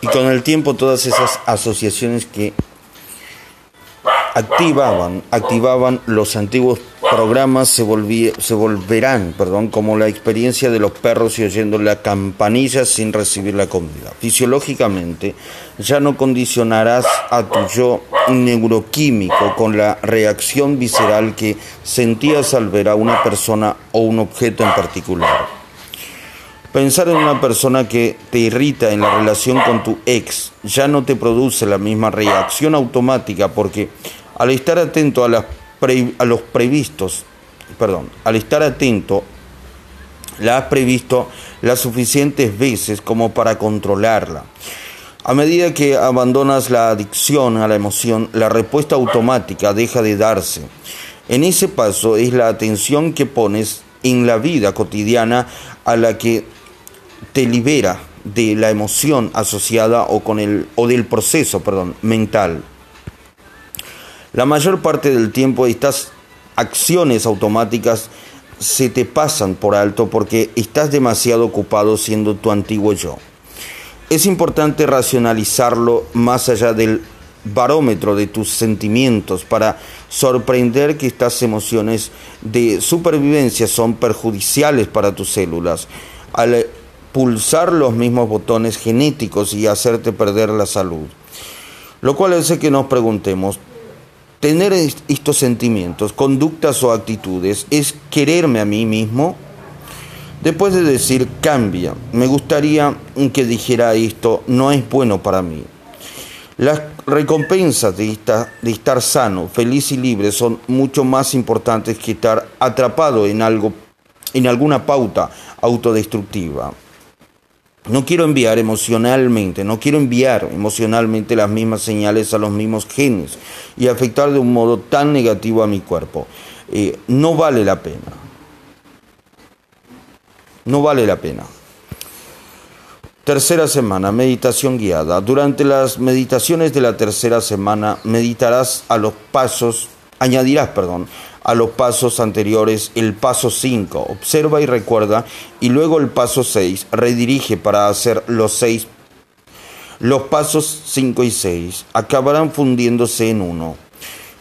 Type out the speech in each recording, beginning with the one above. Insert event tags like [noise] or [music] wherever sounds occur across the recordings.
Y con el tiempo todas esas asociaciones que activaban, activaban los antiguos programas se, se volverán, perdón, como la experiencia de los perros y oyendo la campanilla sin recibir la comida. Fisiológicamente, ya no condicionarás a tu yo neuroquímico con la reacción visceral que sentías al ver a una persona o un objeto en particular. Pensar en una persona que te irrita en la relación con tu ex ya no te produce la misma reacción automática porque al estar atento a, a los previstos, perdón, al estar atento, la has previsto las suficientes veces como para controlarla. A medida que abandonas la adicción a la emoción, la respuesta automática deja de darse. En ese paso es la atención que pones en la vida cotidiana a la que te libera de la emoción asociada o con el o del proceso, perdón, mental. La mayor parte del tiempo estas acciones automáticas se te pasan por alto porque estás demasiado ocupado siendo tu antiguo yo. Es importante racionalizarlo más allá del barómetro de tus sentimientos para sorprender que estas emociones de supervivencia son perjudiciales para tus células pulsar los mismos botones genéticos y hacerte perder la salud. Lo cual hace que nos preguntemos, Tener estos sentimientos, conductas o actitudes es quererme a mí mismo. Después de decir cambia, me gustaría que dijera esto, no es bueno para mí. Las recompensas de, de estar sano, feliz y libre son mucho más importantes que estar atrapado en algo, en alguna pauta autodestructiva. No quiero enviar emocionalmente, no quiero enviar emocionalmente las mismas señales a los mismos genes y afectar de un modo tan negativo a mi cuerpo. Eh, no vale la pena. No vale la pena. Tercera semana, meditación guiada. Durante las meditaciones de la tercera semana meditarás a los pasos, añadirás, perdón, a los pasos anteriores el paso 5, observa y recuerda, y luego el paso 6, redirige para hacer los 6. Los pasos 5 y 6 acabarán fundiéndose en uno.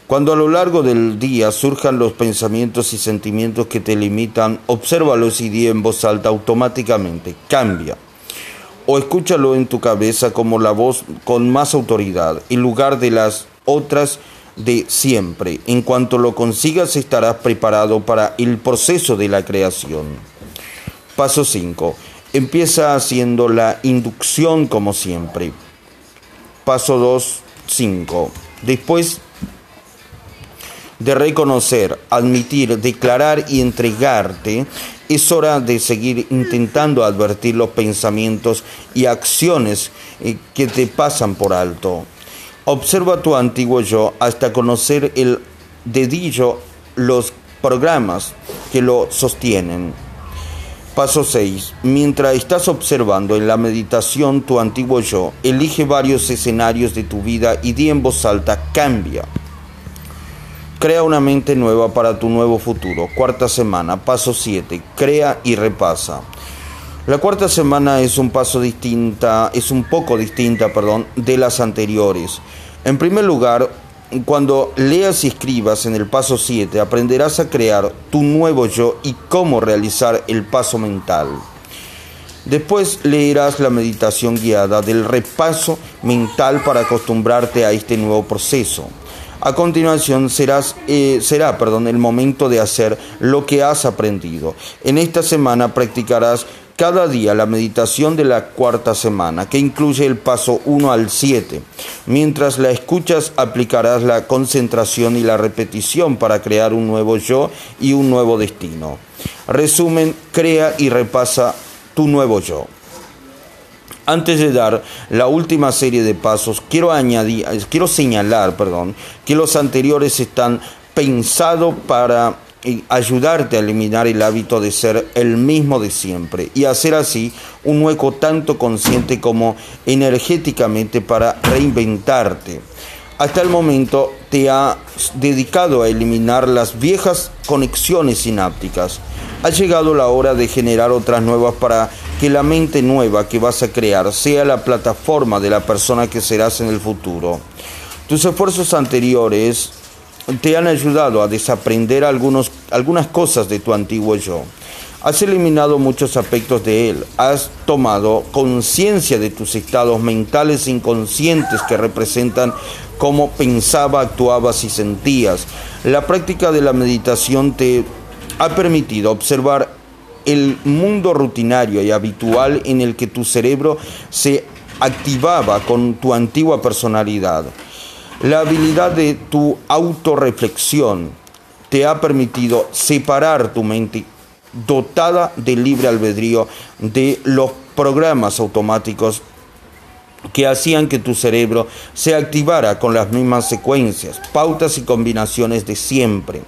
Cuando a lo largo del día surjan los pensamientos y sentimientos que te limitan, obsérvalos y di en voz alta automáticamente, cambia. O escúchalo en tu cabeza como la voz con más autoridad, en lugar de las otras de siempre. En cuanto lo consigas estarás preparado para el proceso de la creación. Paso 5. Empieza haciendo la inducción como siempre. Paso 2. 5. Después de reconocer, admitir, declarar y entregarte, es hora de seguir intentando advertir los pensamientos y acciones eh, que te pasan por alto. Observa tu antiguo yo hasta conocer el dedillo los programas que lo sostienen. Paso 6. Mientras estás observando en la meditación tu antiguo yo, elige varios escenarios de tu vida y di en voz alta, cambia. Crea una mente nueva para tu nuevo futuro. Cuarta semana, paso 7. Crea y repasa. La cuarta semana es un paso distinta, es un poco distinta, perdón, de las anteriores. En primer lugar, cuando leas y escribas en el paso 7, aprenderás a crear tu nuevo yo y cómo realizar el paso mental. Después leerás la meditación guiada del repaso mental para acostumbrarte a este nuevo proceso. A continuación eh, será perdón, el momento de hacer lo que has aprendido. En esta semana practicarás cada día la meditación de la cuarta semana, que incluye el paso 1 al 7. Mientras la escuchas, aplicarás la concentración y la repetición para crear un nuevo yo y un nuevo destino. Resumen, crea y repasa tu nuevo yo. Antes de dar la última serie de pasos, quiero añadir, quiero señalar, perdón, que los anteriores están pensados para y ayudarte a eliminar el hábito de ser el mismo de siempre y hacer así un hueco tanto consciente como energéticamente para reinventarte. Hasta el momento te has dedicado a eliminar las viejas conexiones sinápticas. Ha llegado la hora de generar otras nuevas para que la mente nueva que vas a crear sea la plataforma de la persona que serás en el futuro. Tus esfuerzos anteriores te han ayudado a desaprender algunos, algunas cosas de tu antiguo yo. Has eliminado muchos aspectos de él. Has tomado conciencia de tus estados mentales inconscientes que representan cómo pensaba, actuabas y sentías. La práctica de la meditación te ha permitido observar el mundo rutinario y habitual en el que tu cerebro se activaba con tu antigua personalidad. La habilidad de tu autorreflexión te ha permitido separar tu mente dotada de libre albedrío de los programas automáticos que hacían que tu cerebro se activara con las mismas secuencias, pautas y combinaciones de siempre.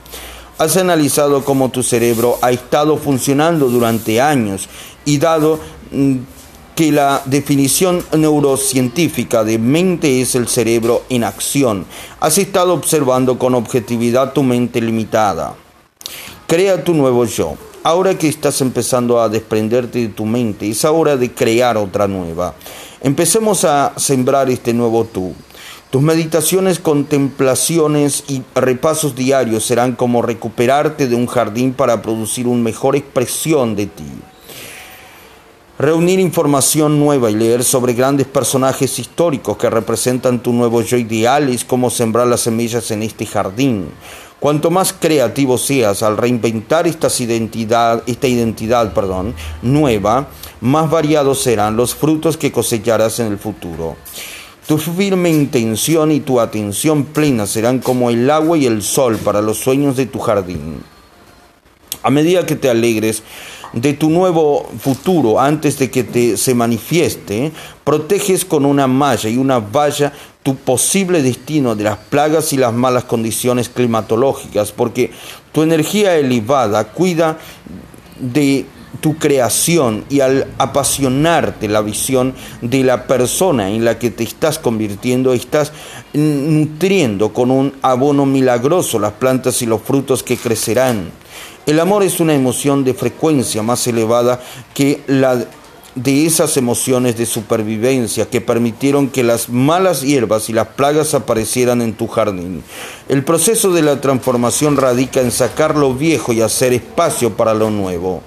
Has analizado cómo tu cerebro ha estado funcionando durante años y dado mm, que la definición neurocientífica de mente es el cerebro en acción, has estado observando con objetividad tu mente limitada. Crea tu nuevo yo. Ahora que estás empezando a desprenderte de tu mente, es hora de crear otra nueva. Empecemos a sembrar este nuevo tú. Tus meditaciones, contemplaciones y repasos diarios serán como recuperarte de un jardín para producir una mejor expresión de ti. Reunir información nueva y leer sobre grandes personajes históricos que representan tu nuevo yo ideal es como sembrar las semillas en este jardín. Cuanto más creativo seas al reinventar identidad, esta identidad perdón, nueva, más variados serán los frutos que cosecharás en el futuro. Tu firme intención y tu atención plena serán como el agua y el sol para los sueños de tu jardín. A medida que te alegres de tu nuevo futuro antes de que te se manifieste, proteges con una malla y una valla tu posible destino de las plagas y las malas condiciones climatológicas, porque tu energía elevada cuida de tu creación y al apasionarte la visión de la persona en la que te estás convirtiendo, estás nutriendo con un abono milagroso las plantas y los frutos que crecerán. El amor es una emoción de frecuencia más elevada que la de esas emociones de supervivencia que permitieron que las malas hierbas y las plagas aparecieran en tu jardín. El proceso de la transformación radica en sacar lo viejo y hacer espacio para lo nuevo.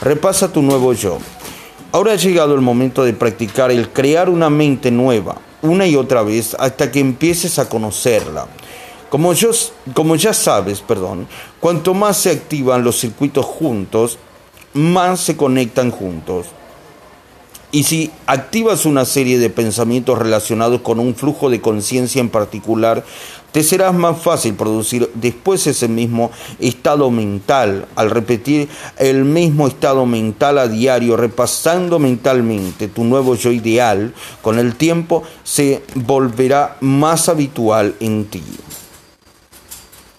Repasa tu nuevo yo. Ahora ha llegado el momento de practicar el crear una mente nueva, una y otra vez, hasta que empieces a conocerla. Como, yo, como ya sabes, perdón, cuanto más se activan los circuitos juntos, más se conectan juntos. Y si activas una serie de pensamientos relacionados con un flujo de conciencia en particular, te será más fácil producir después ese mismo estado mental. Al repetir el mismo estado mental a diario, repasando mentalmente tu nuevo yo ideal, con el tiempo se volverá más habitual en ti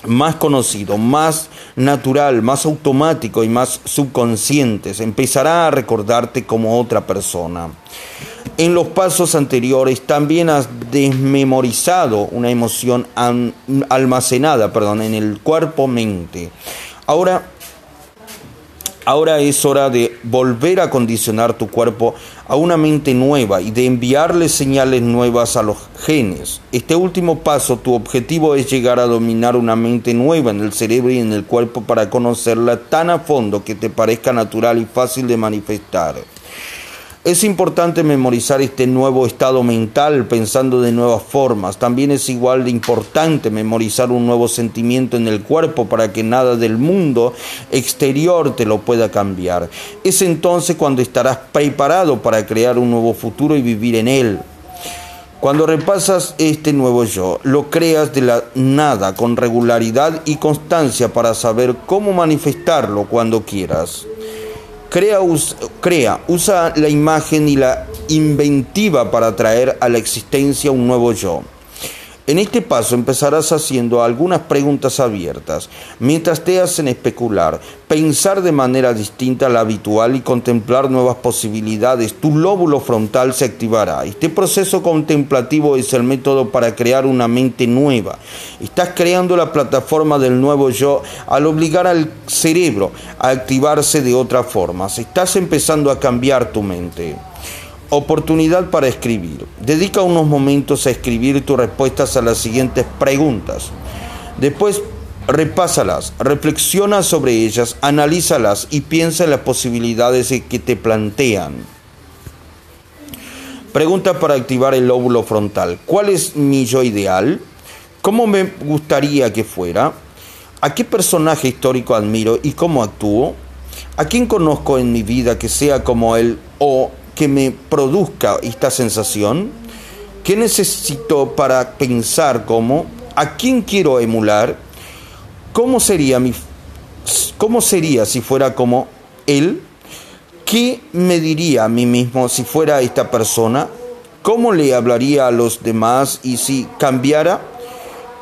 más conocido, más natural, más automático y más subconsciente. Empezará a recordarte como otra persona. En los pasos anteriores también has desmemorizado una emoción almacenada perdón, en el cuerpo-mente. Ahora Ahora es hora de volver a condicionar tu cuerpo a una mente nueva y de enviarle señales nuevas a los genes. Este último paso, tu objetivo es llegar a dominar una mente nueva en el cerebro y en el cuerpo para conocerla tan a fondo que te parezca natural y fácil de manifestar. Es importante memorizar este nuevo estado mental pensando de nuevas formas. También es igual de importante memorizar un nuevo sentimiento en el cuerpo para que nada del mundo exterior te lo pueda cambiar. Es entonces cuando estarás preparado para crear un nuevo futuro y vivir en él. Cuando repasas este nuevo yo, lo creas de la nada con regularidad y constancia para saber cómo manifestarlo cuando quieras. Crea, usa la imagen y la inventiva para traer a la existencia un nuevo yo. En este paso empezarás haciendo algunas preguntas abiertas, mientras te hacen especular, pensar de manera distinta a la habitual y contemplar nuevas posibilidades. Tu lóbulo frontal se activará. Este proceso contemplativo es el método para crear una mente nueva. Estás creando la plataforma del nuevo yo al obligar al cerebro a activarse de otra forma. Estás empezando a cambiar tu mente. Oportunidad para escribir. Dedica unos momentos a escribir tus respuestas a las siguientes preguntas. Después repásalas, reflexiona sobre ellas, analízalas y piensa en las posibilidades que te plantean. Pregunta para activar el lóbulo frontal. ¿Cuál es mi yo ideal? ¿Cómo me gustaría que fuera? ¿A qué personaje histórico admiro y cómo actúo? ¿A quién conozco en mi vida que sea como él o que me produzca esta sensación? ¿Qué necesito para pensar como? ¿A quién quiero emular? ¿Cómo sería, mi, cómo sería si fuera como él? ¿Qué me diría a mí mismo si fuera esta persona? ¿Cómo le hablaría a los demás y si cambiara?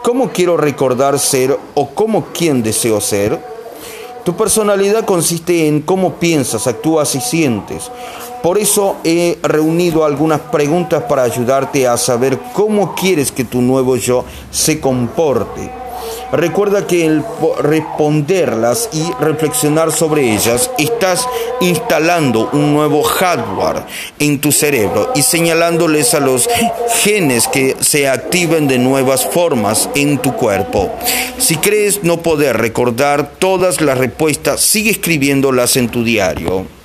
¿Cómo quiero recordar ser o cómo quién deseo ser? Tu personalidad consiste en cómo piensas, actúas y sientes. Por eso he reunido algunas preguntas para ayudarte a saber cómo quieres que tu nuevo yo se comporte. Recuerda que el responderlas y reflexionar sobre ellas, estás instalando un nuevo hardware en tu cerebro y señalándoles a los genes que se activen de nuevas formas en tu cuerpo. Si crees no poder recordar todas las respuestas, sigue escribiéndolas en tu diario.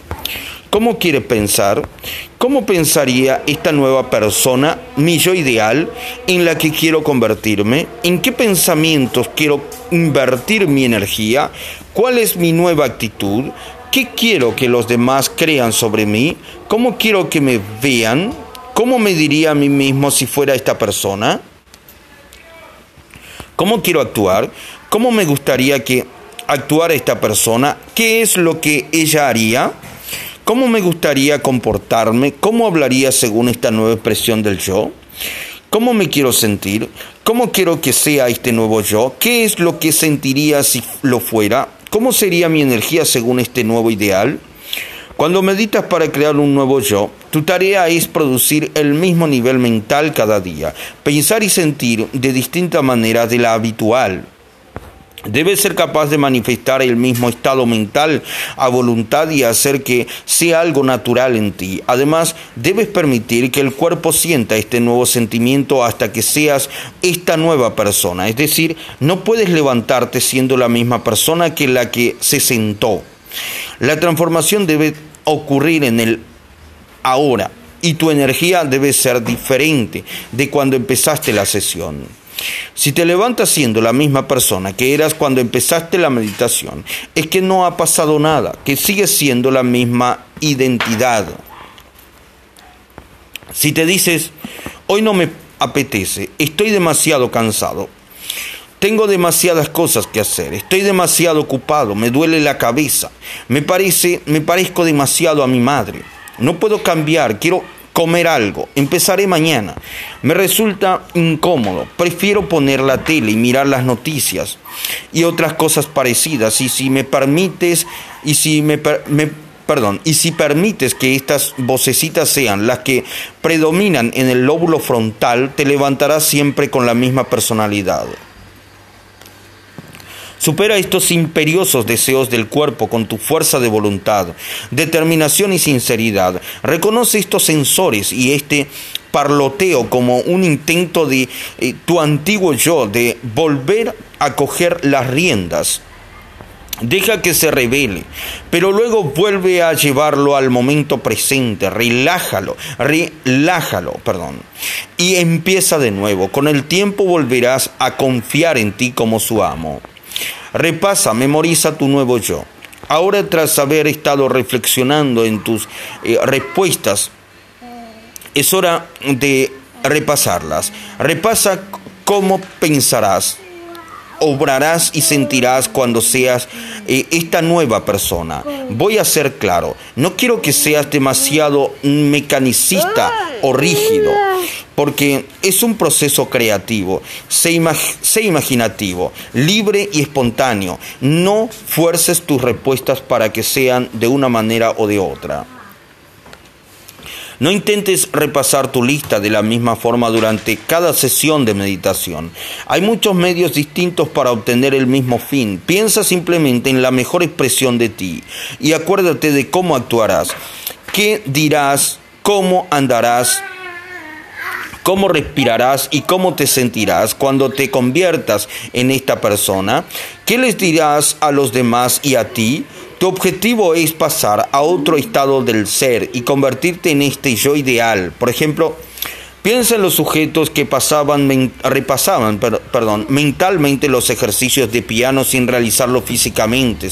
¿Cómo quiere pensar? ¿Cómo pensaría esta nueva persona, mi yo ideal, en la que quiero convertirme? ¿En qué pensamientos quiero invertir mi energía? ¿Cuál es mi nueva actitud? ¿Qué quiero que los demás crean sobre mí? ¿Cómo quiero que me vean? ¿Cómo me diría a mí mismo si fuera esta persona? ¿Cómo quiero actuar? ¿Cómo me gustaría que actuara esta persona? ¿Qué es lo que ella haría? ¿Cómo me gustaría comportarme? ¿Cómo hablaría según esta nueva expresión del yo? ¿Cómo me quiero sentir? ¿Cómo quiero que sea este nuevo yo? ¿Qué es lo que sentiría si lo fuera? ¿Cómo sería mi energía según este nuevo ideal? Cuando meditas para crear un nuevo yo, tu tarea es producir el mismo nivel mental cada día, pensar y sentir de distinta manera de la habitual. Debes ser capaz de manifestar el mismo estado mental a voluntad y hacer que sea algo natural en ti. Además, debes permitir que el cuerpo sienta este nuevo sentimiento hasta que seas esta nueva persona. Es decir, no puedes levantarte siendo la misma persona que la que se sentó. La transformación debe ocurrir en el ahora y tu energía debe ser diferente de cuando empezaste la sesión. Si te levantas siendo la misma persona que eras cuando empezaste la meditación, es que no ha pasado nada, que sigues siendo la misma identidad. Si te dices, hoy no me apetece, estoy demasiado cansado, tengo demasiadas cosas que hacer, estoy demasiado ocupado, me duele la cabeza, me parece, me parezco demasiado a mi madre, no puedo cambiar, quiero comer algo. Empezaré mañana. Me resulta incómodo. Prefiero poner la tele y mirar las noticias y otras cosas parecidas. Y si me permites, y si me, perdón, y si permites que estas vocecitas sean las que predominan en el lóbulo frontal, te levantarás siempre con la misma personalidad. Supera estos imperiosos deseos del cuerpo con tu fuerza de voluntad, determinación y sinceridad. Reconoce estos sensores y este parloteo como un intento de eh, tu antiguo yo de volver a coger las riendas. Deja que se revele, pero luego vuelve a llevarlo al momento presente, relájalo, relájalo, perdón. Y empieza de nuevo. Con el tiempo volverás a confiar en ti como su amo. Repasa, memoriza tu nuevo yo. Ahora tras haber estado reflexionando en tus eh, respuestas, es hora de repasarlas. Repasa cómo pensarás obrarás y sentirás cuando seas eh, esta nueva persona. Voy a ser claro, no quiero que seas demasiado mecanicista o rígido, porque es un proceso creativo, sé, sé imaginativo, libre y espontáneo. No fuerces tus respuestas para que sean de una manera o de otra. No intentes repasar tu lista de la misma forma durante cada sesión de meditación. Hay muchos medios distintos para obtener el mismo fin. Piensa simplemente en la mejor expresión de ti y acuérdate de cómo actuarás, qué dirás, cómo andarás, cómo respirarás y cómo te sentirás cuando te conviertas en esta persona. ¿Qué les dirás a los demás y a ti? Tu objetivo es pasar a otro estado del ser y convertirte en este yo ideal. Por ejemplo, piensa en los sujetos que pasaban, repasaban mentalmente los ejercicios de piano sin realizarlo físicamente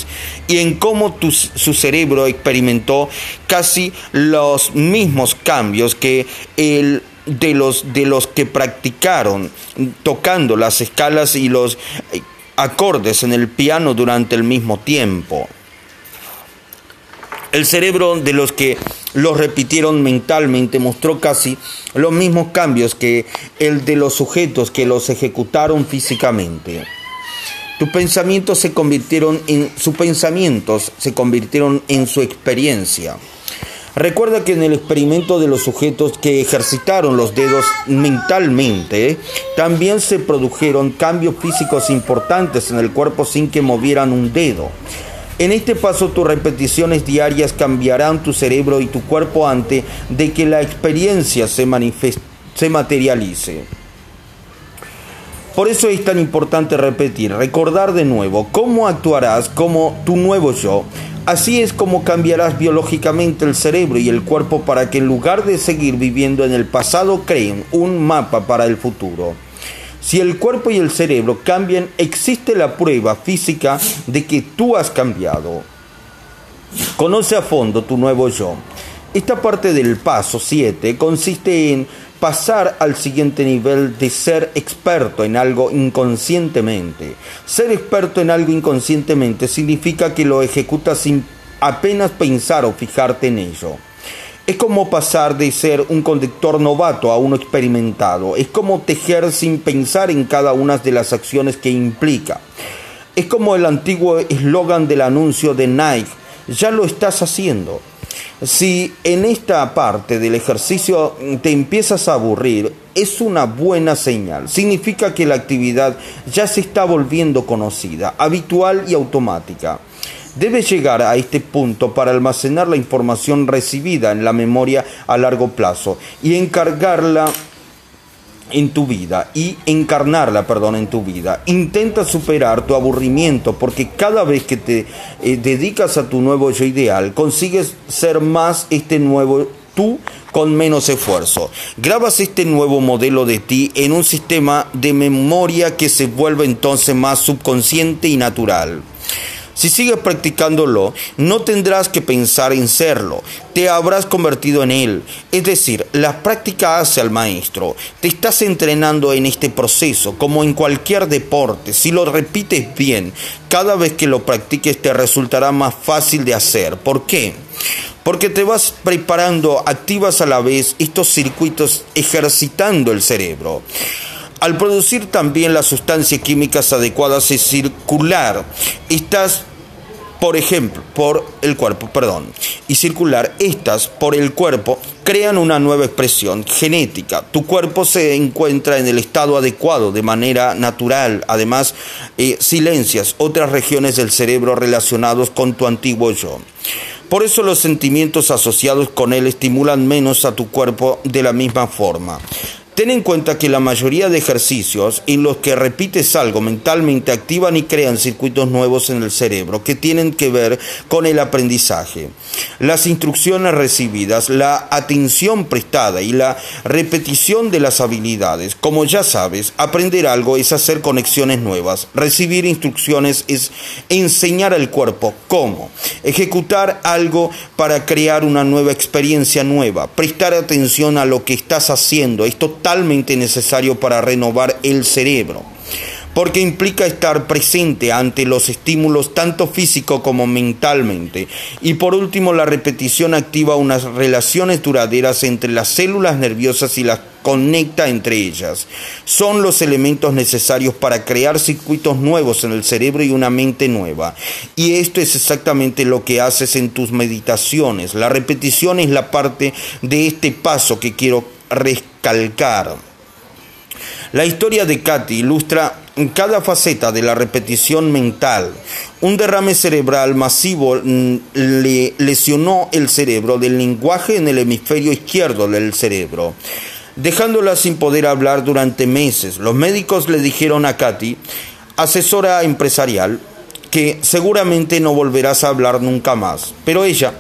y en cómo su cerebro experimentó casi los mismos cambios que el de los, de los que practicaron tocando las escalas y los acordes en el piano durante el mismo tiempo. El cerebro de los que los repitieron mentalmente mostró casi los mismos cambios que el de los sujetos que los ejecutaron físicamente. Tus pensamientos se convirtieron en sus pensamientos se convirtieron en su experiencia. Recuerda que en el experimento de los sujetos que ejercitaron los dedos mentalmente, también se produjeron cambios físicos importantes en el cuerpo sin que movieran un dedo. En este paso tus repeticiones diarias cambiarán tu cerebro y tu cuerpo antes de que la experiencia se, materialice. Por eso es tan importante repetir, recordar de nuevo cómo actuarás como tu nuevo yo. Así es como cambiarás biológicamente el cerebro y el cuerpo para que en lugar de seguir viviendo en el pasado creen un mapa para el futuro. Si el cuerpo y el cerebro cambian, existe la prueba física de que tú has cambiado. Conoce a fondo tu nuevo yo. Esta parte del paso 7 consiste en pasar al siguiente nivel de ser experto en algo inconscientemente. Ser experto en algo inconscientemente significa que lo ejecutas sin apenas pensar o fijarte en ello. Es como pasar de ser un conductor novato a uno experimentado. Es como tejer sin pensar en cada una de las acciones que implica. Es como el antiguo eslogan del anuncio de Nike. Ya lo estás haciendo. Si en esta parte del ejercicio te empiezas a aburrir, es una buena señal. Significa que la actividad ya se está volviendo conocida, habitual y automática. Debes llegar a este punto para almacenar la información recibida en la memoria a largo plazo y encargarla en tu vida y encarnarla, perdón, en tu vida. Intenta superar tu aburrimiento porque cada vez que te eh, dedicas a tu nuevo yo ideal, consigues ser más este nuevo tú con menos esfuerzo. Grabas este nuevo modelo de ti en un sistema de memoria que se vuelve entonces más subconsciente y natural. Si sigues practicándolo, no tendrás que pensar en serlo, te habrás convertido en él. Es decir, la práctica hace al maestro. Te estás entrenando en este proceso, como en cualquier deporte. Si lo repites bien, cada vez que lo practiques te resultará más fácil de hacer. ¿Por qué? Porque te vas preparando, activas a la vez estos circuitos ejercitando el cerebro. Al producir también las sustancias químicas adecuadas y circular, estas por ejemplo, por el cuerpo, perdón, y circular estas por el cuerpo crean una nueva expresión genética. Tu cuerpo se encuentra en el estado adecuado de manera natural. Además, eh, silencias otras regiones del cerebro relacionados con tu antiguo yo. Por eso los sentimientos asociados con él estimulan menos a tu cuerpo de la misma forma. Ten en cuenta que la mayoría de ejercicios en los que repites algo mentalmente activan y crean circuitos nuevos en el cerebro que tienen que ver con el aprendizaje. Las instrucciones recibidas, la atención prestada y la repetición de las habilidades. Como ya sabes, aprender algo es hacer conexiones nuevas. Recibir instrucciones es enseñar al cuerpo cómo. Ejecutar algo para crear una nueva experiencia nueva. Prestar atención a lo que estás haciendo. Esto totalmente necesario para renovar el cerebro. porque implica estar presente ante los estímulos tanto físico como mentalmente. Y por último, la repetición activa unas relaciones duraderas entre las células nerviosas y las conecta entre ellas. Son los elementos necesarios para crear circuitos nuevos en el cerebro y una mente nueva. Y esto es exactamente lo que haces en tus meditaciones. La repetición es la parte de este paso que quiero recalcar. La historia de Katy ilustra cada faceta de la repetición mental. Un derrame cerebral masivo mm, le lesionó el cerebro del lenguaje en el hemisferio izquierdo del cerebro dejándola sin poder hablar durante meses. Los médicos le dijeron a Katy, asesora empresarial, que seguramente no volverás a hablar nunca más. Pero ella,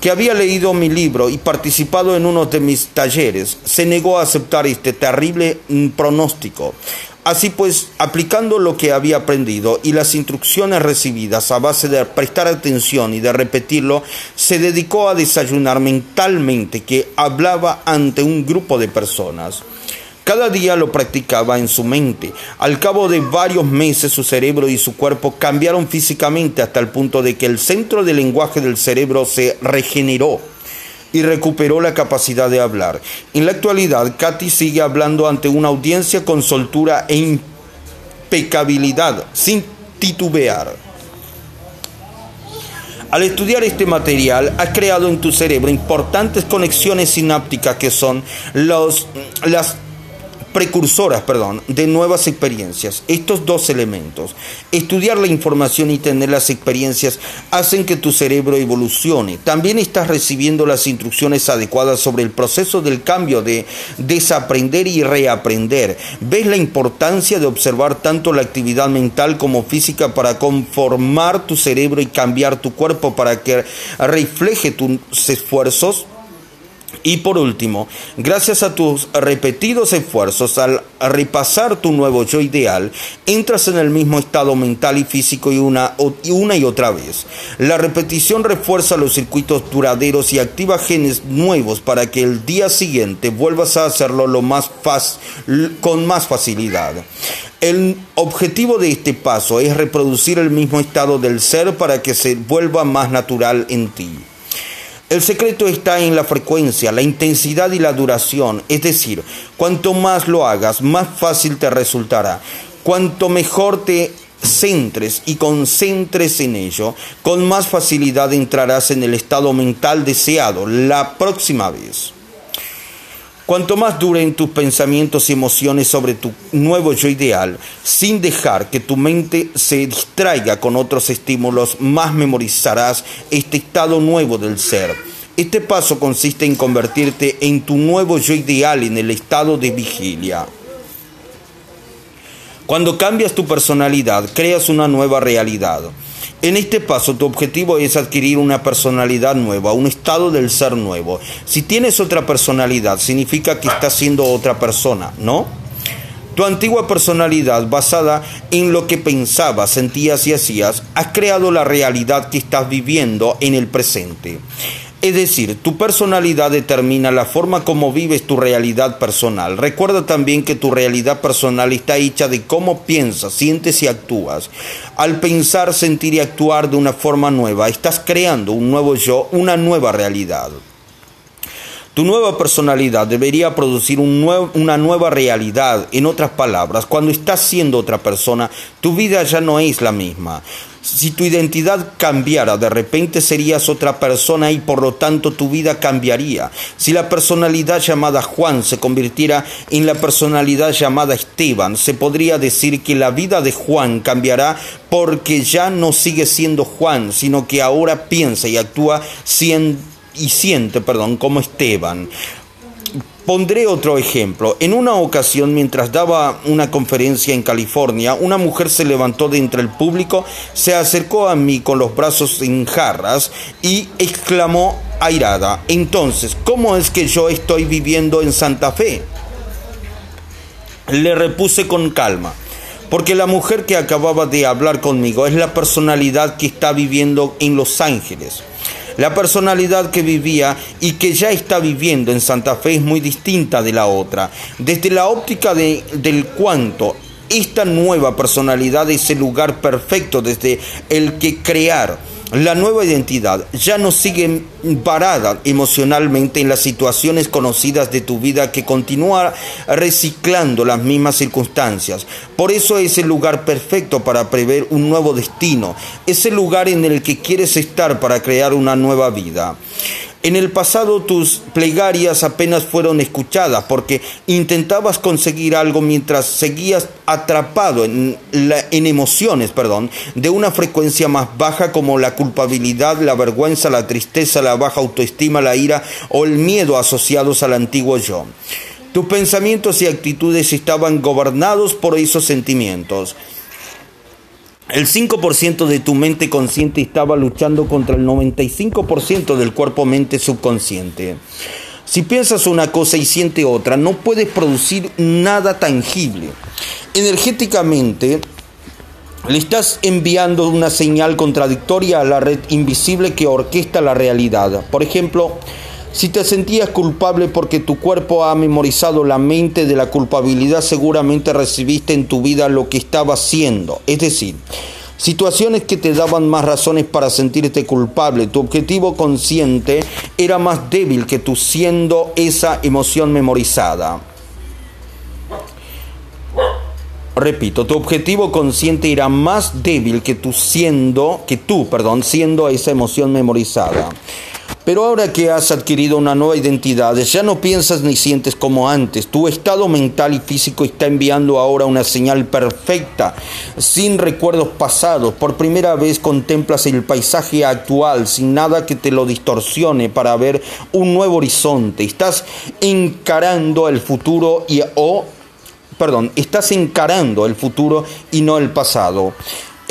que había leído mi libro y participado en uno de mis talleres, se negó a aceptar este terrible mm, pronóstico. Así pues, aplicando lo que había aprendido y las instrucciones recibidas a base de prestar atención y de repetirlo, se dedicó a desayunar mentalmente que hablaba ante un grupo de personas. Cada día lo practicaba en su mente. Al cabo de varios meses su cerebro y su cuerpo cambiaron físicamente hasta el punto de que el centro del lenguaje del cerebro se regeneró y recuperó la capacidad de hablar. En la actualidad, Katy sigue hablando ante una audiencia con soltura e impecabilidad, sin titubear. Al estudiar este material, has creado en tu cerebro importantes conexiones sinápticas que son los, las precursoras, perdón, de nuevas experiencias. Estos dos elementos, estudiar la información y tener las experiencias, hacen que tu cerebro evolucione. También estás recibiendo las instrucciones adecuadas sobre el proceso del cambio de desaprender y reaprender. ¿Ves la importancia de observar tanto la actividad mental como física para conformar tu cerebro y cambiar tu cuerpo para que refleje tus esfuerzos? Y por último, gracias a tus repetidos esfuerzos al repasar tu nuevo yo ideal, entras en el mismo estado mental y físico y una, y otra vez. La repetición refuerza los circuitos duraderos y activa genes nuevos para que el día siguiente vuelvas a hacerlo lo más con más facilidad. El objetivo de este paso es reproducir el mismo estado del ser para que se vuelva más natural en ti. El secreto está en la frecuencia, la intensidad y la duración, es decir, cuanto más lo hagas, más fácil te resultará. Cuanto mejor te centres y concentres en ello, con más facilidad entrarás en el estado mental deseado la próxima vez. Cuanto más duren tus pensamientos y emociones sobre tu nuevo yo ideal, sin dejar que tu mente se distraiga con otros estímulos, más memorizarás este estado nuevo del ser. Este paso consiste en convertirte en tu nuevo yo ideal en el estado de vigilia. Cuando cambias tu personalidad, creas una nueva realidad. En este paso tu objetivo es adquirir una personalidad nueva, un estado del ser nuevo. Si tienes otra personalidad, significa que estás siendo otra persona, ¿no? Tu antigua personalidad basada en lo que pensabas, sentías y hacías, has creado la realidad que estás viviendo en el presente. Es decir, tu personalidad determina la forma como vives tu realidad personal. Recuerda también que tu realidad personal está hecha de cómo piensas, sientes y actúas. Al pensar, sentir y actuar de una forma nueva, estás creando un nuevo yo, una nueva realidad. Tu nueva personalidad debería producir una nueva realidad. En otras palabras, cuando estás siendo otra persona, tu vida ya no es la misma. Si tu identidad cambiara, de repente serías otra persona y por lo tanto tu vida cambiaría. Si la personalidad llamada Juan se convirtiera en la personalidad llamada Esteban, se podría decir que la vida de Juan cambiará porque ya no sigue siendo Juan, sino que ahora piensa y actúa siendo y siente, perdón, como Esteban. Pondré otro ejemplo. En una ocasión, mientras daba una conferencia en California, una mujer se levantó de entre el público, se acercó a mí con los brazos en jarras y exclamó airada, entonces, ¿cómo es que yo estoy viviendo en Santa Fe? Le repuse con calma, porque la mujer que acababa de hablar conmigo es la personalidad que está viviendo en Los Ángeles. La personalidad que vivía y que ya está viviendo en Santa Fe es muy distinta de la otra. Desde la óptica del cuánto esta nueva personalidad es el lugar perfecto desde el que crear la nueva identidad ya no sigue parada emocionalmente en las situaciones conocidas de tu vida que continúa reciclando las mismas circunstancias. Por eso es el lugar perfecto para prever un nuevo destino. Es el lugar en el que quieres estar para crear una nueva vida. En el pasado tus plegarias apenas fueron escuchadas porque intentabas conseguir algo mientras seguías atrapado en, en, emociones perdón, de una frecuencia más baja como la culpabilidad, la vergüenza, la tristeza, la baja autoestima, la ira o el miedo asociados al antiguo yo. Tus pensamientos y actitudes estaban gobernados por esos sentimientos. El 5% de tu mente consciente estaba luchando contra el 95% del cuerpo-mente subconsciente. Si piensas una cosa y sientes otra, no puedes producir nada tangible. Energéticamente, le estás enviando una señal contradictoria a la red invisible que orquesta la realidad. Por ejemplo, si te sentías culpable porque tu cuerpo ha memorizado la mente de la culpabilidad, seguramente recibiste en tu vida lo que estaba haciendo. Es decir, situaciones que te daban más razones para sentirte culpable. Tu objetivo consciente era más débil que tú siendo esa emoción memorizada. Repito, tu objetivo consciente era más débil que tú siendo, que tú, perdón, siendo esa emoción memorizada. Pero ahora que has adquirido una nueva identidad, ya no piensas ni sientes como antes. Tu estado mental y físico está enviando ahora una señal perfecta, sin recuerdos pasados. Por primera vez contemplas el paisaje actual, sin nada que te lo distorsione para ver un nuevo horizonte. Estás encarando el futuro y o perdón, estás encarando el futuro y no el pasado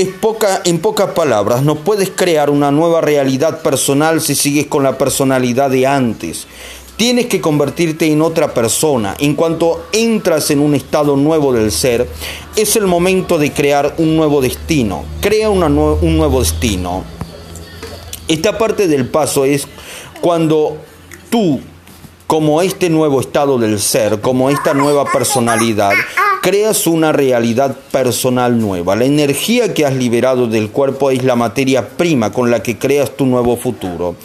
poca, en pocas palabras, no puedes crear una nueva realidad personal si sigues con la personalidad de antes. Tienes que convertirte en otra persona. En cuanto entras en un estado nuevo del ser, es el momento de crear un nuevo destino. Crea un nuevo destino. Esta parte del paso es cuando tú, como este nuevo estado del ser, como esta nueva personalidad, creas una realidad personal nueva. La energía que has liberado del cuerpo es la materia prima con la que creas tu nuevo futuro.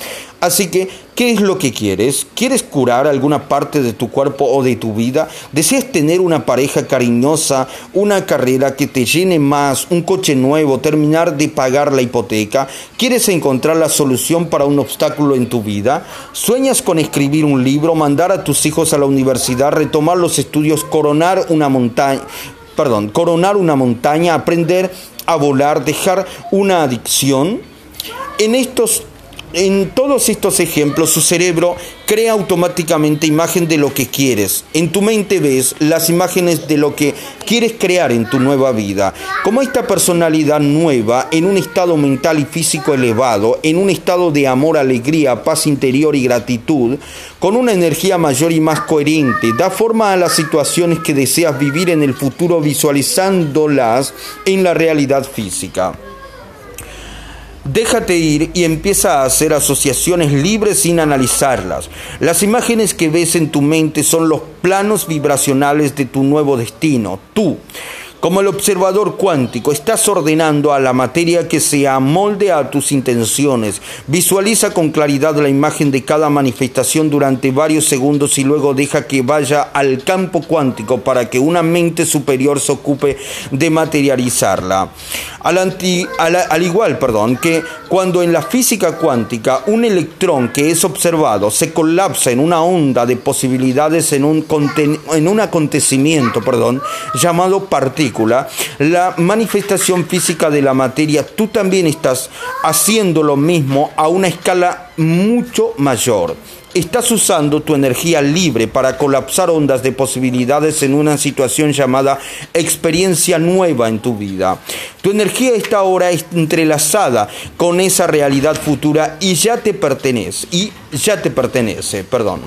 Así que, ¿qué es lo que quieres? ¿Quieres curar alguna parte de tu cuerpo o de tu vida? ¿Deseas tener una pareja cariñosa, una carrera que te llene más, un coche nuevo, terminar de pagar la hipoteca? ¿Quieres encontrar la solución para un obstáculo en tu vida? ¿Sueñas con escribir un libro, mandar a tus hijos a la universidad, retomar los estudios, coronar una montaña? Perdón, coronar una montaña, aprender a volar, dejar una adicción. En estos en todos estos ejemplos, su cerebro crea automáticamente imagen de lo que quieres. En tu mente ves las imágenes de lo que quieres crear en tu nueva vida. Como esta personalidad nueva, en un estado mental y físico elevado, en un estado de amor, alegría, paz interior y gratitud, con una energía mayor y más coherente, da forma a las situaciones que deseas vivir en el futuro visualizándolas en la realidad física. Déjate ir y empieza a hacer asociaciones libres sin analizarlas. Las imágenes que ves en tu mente son los planos vibracionales de tu nuevo destino. Tú como el observador cuántico, estás ordenando a la materia que se amolde a tus intenciones. Visualiza con claridad la imagen de cada manifestación durante varios segundos y luego deja que vaya al campo cuántico para que una mente superior se ocupe de materializarla. Al, igual perdón, que cuando en la física cuántica un electrón que es observado se colapsa en una onda de posibilidades en un, en un acontecimiento perdón, llamado partícula, la manifestación física de la materia, tú también estás haciendo lo mismo a una escala mucho mayor. Estás usando tu energía libre para colapsar ondas de posibilidades en una situación llamada experiencia nueva en tu vida. Tu energía está ahora entrelazada con esa realidad futura y ya te pertenece, y ya te pertenece, perdón.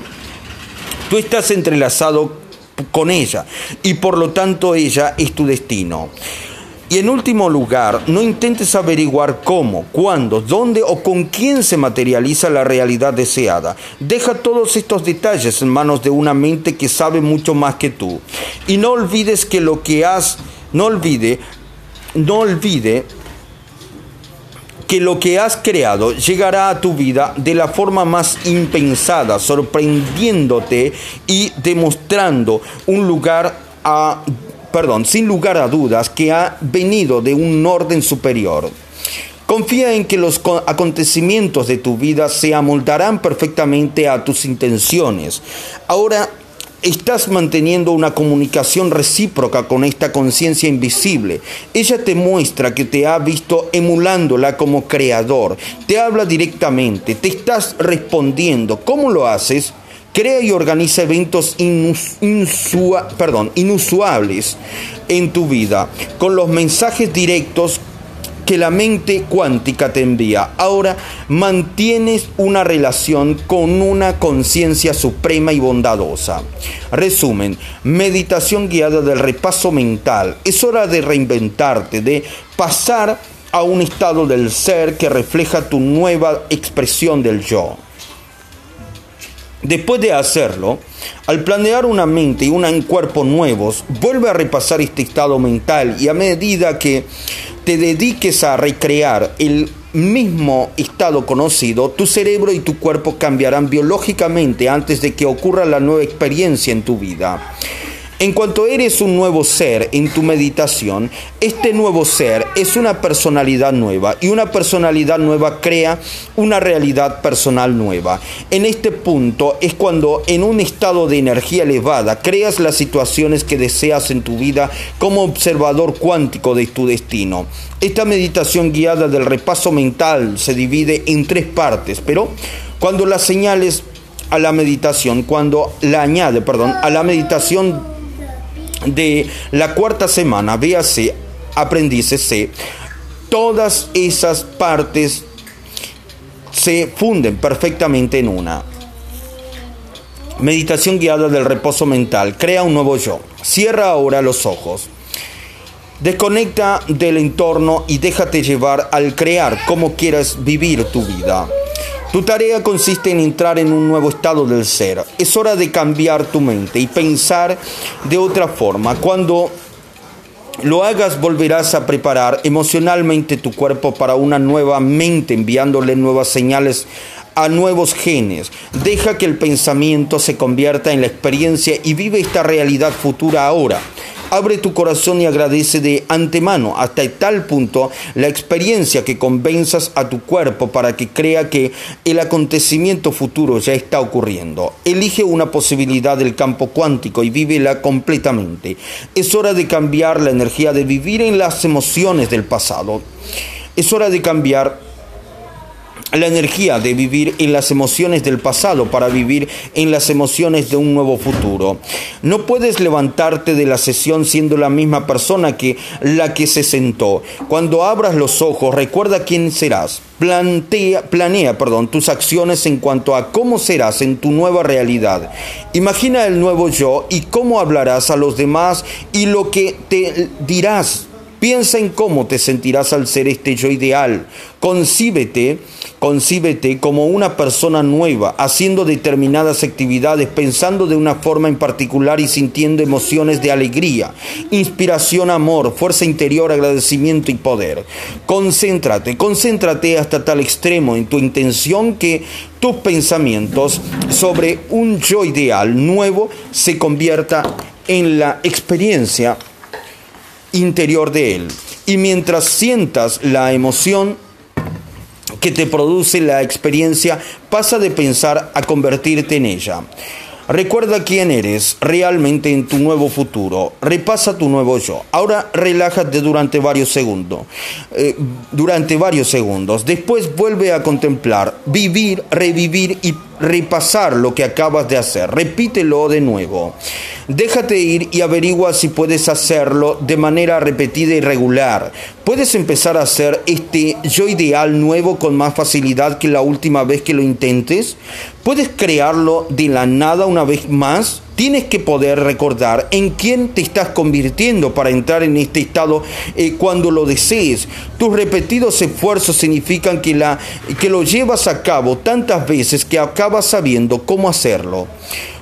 Tú estás entrelazado con ella y por lo tanto ella es tu destino. Y en último lugar, no intentes averiguar cómo, cuándo, dónde o con quién se materializa la realidad deseada. Deja todos estos detalles en manos de una mente que sabe mucho más que tú. Y no olvides que lo que has No olvide, no olvide que lo que has creado llegará a tu vida de la forma más impensada, sorprendiéndote y demostrando un lugar a, perdón, sin lugar a dudas que ha venido de un orden superior. Confía en que los acontecimientos de tu vida se amoldarán perfectamente a tus intenciones. Ahora estás manteniendo una comunicación recíproca con esta conciencia invisible. Ella te muestra que te ha visto emulándola como creador. Te habla directamente, te estás respondiendo. ¿Cómo lo haces? Crea y organiza eventos inusuables en tu vida con los mensajes directos que la mente cuántica te envía. Ahora mantienes una relación con una conciencia suprema y bondadosa. Resumen, meditación guiada del repaso mental. Es hora de reinventarte, de pasar a un estado del ser que refleja tu nueva expresión del yo. Después de hacerlo, al planear una mente y un cuerpo nuevos, vuelve a repasar este estado mental y a medida que te dediques a recrear el mismo estado conocido, tu cerebro y tu cuerpo cambiarán biológicamente antes de que ocurra la nueva experiencia en tu vida. En cuanto eres un nuevo ser en tu meditación, este nuevo ser es una personalidad nueva y una personalidad nueva crea una realidad personal nueva. En este punto es cuando en un estado de energía elevada creas las situaciones que deseas en tu vida como observador cuántico de tu destino. Esta meditación guiada del repaso mental se divide en tres partes, pero cuando las señales a la meditación, cuando la añade, perdón, a la meditación de la cuarta semana, véase, aprendices todas esas partes se funden perfectamente en una. Meditación guiada del reposo mental. Crea un nuevo yo. Cierra ahora los ojos. Desconecta del entorno y déjate llevar al crear como quieras vivir tu vida. Tu tarea consiste en entrar en un nuevo estado del ser. Es hora de cambiar tu mente y pensar de otra forma. Cuando lo hagas volverás a preparar emocionalmente tu cuerpo para una nueva mente, enviándole nuevas señales a nuevos genes. Deja que el pensamiento se convierta en la experiencia y vive esta realidad futura ahora. Abre tu corazón y agradece de antemano hasta tal punto la experiencia que convenzas a tu cuerpo para que crea que el acontecimiento futuro ya está ocurriendo. Elige una posibilidad del campo cuántico y vívela completamente. Es hora de cambiar la energía de vivir en las emociones del pasado. Es hora de cambiar la energía de vivir en las emociones del pasado para vivir en las emociones de un nuevo futuro. No puedes levantarte de la sesión siendo la misma persona que la que se sentó. Cuando abras los ojos, recuerda quién serás. Plantea, planea perdón, tus acciones en cuanto a cómo serás en tu nueva realidad. Imagina el nuevo yo y cómo hablarás a los demás y lo que te dirás Piensa en cómo te sentirás al ser este yo ideal. Concíbete, concíbete como una persona nueva, haciendo determinadas actividades, pensando de una forma en particular y sintiendo emociones de alegría, inspiración, amor, fuerza interior, agradecimiento y poder. Concéntrate, concéntrate hasta tal extremo en tu intención que tus pensamientos sobre un yo ideal nuevo se convierta en la experiencia interior de él. Y mientras sientas la emoción que te produce la experiencia, pasa de pensar a convertirte en ella. Recuerda quién eres realmente en tu nuevo futuro. Repasa tu nuevo yo. Ahora relájate durante varios segundos. Eh, durante varios segundos. Después vuelve a contemplar, vivir, revivir y repasar lo que acabas de hacer. Repítelo de nuevo. Déjate ir y averigua si puedes hacerlo de manera repetida y regular. Puedes empezar a hacer este yo ideal nuevo con más facilidad que la última vez que lo intentes. Puedes crearlo de la nada una vez más. Tienes que poder recordar en quién te estás convirtiendo para entrar en este estado eh, cuando lo desees. Tus repetidos esfuerzos significan que, la, que lo llevas a cabo tantas veces que acabas sabiendo cómo hacerlo.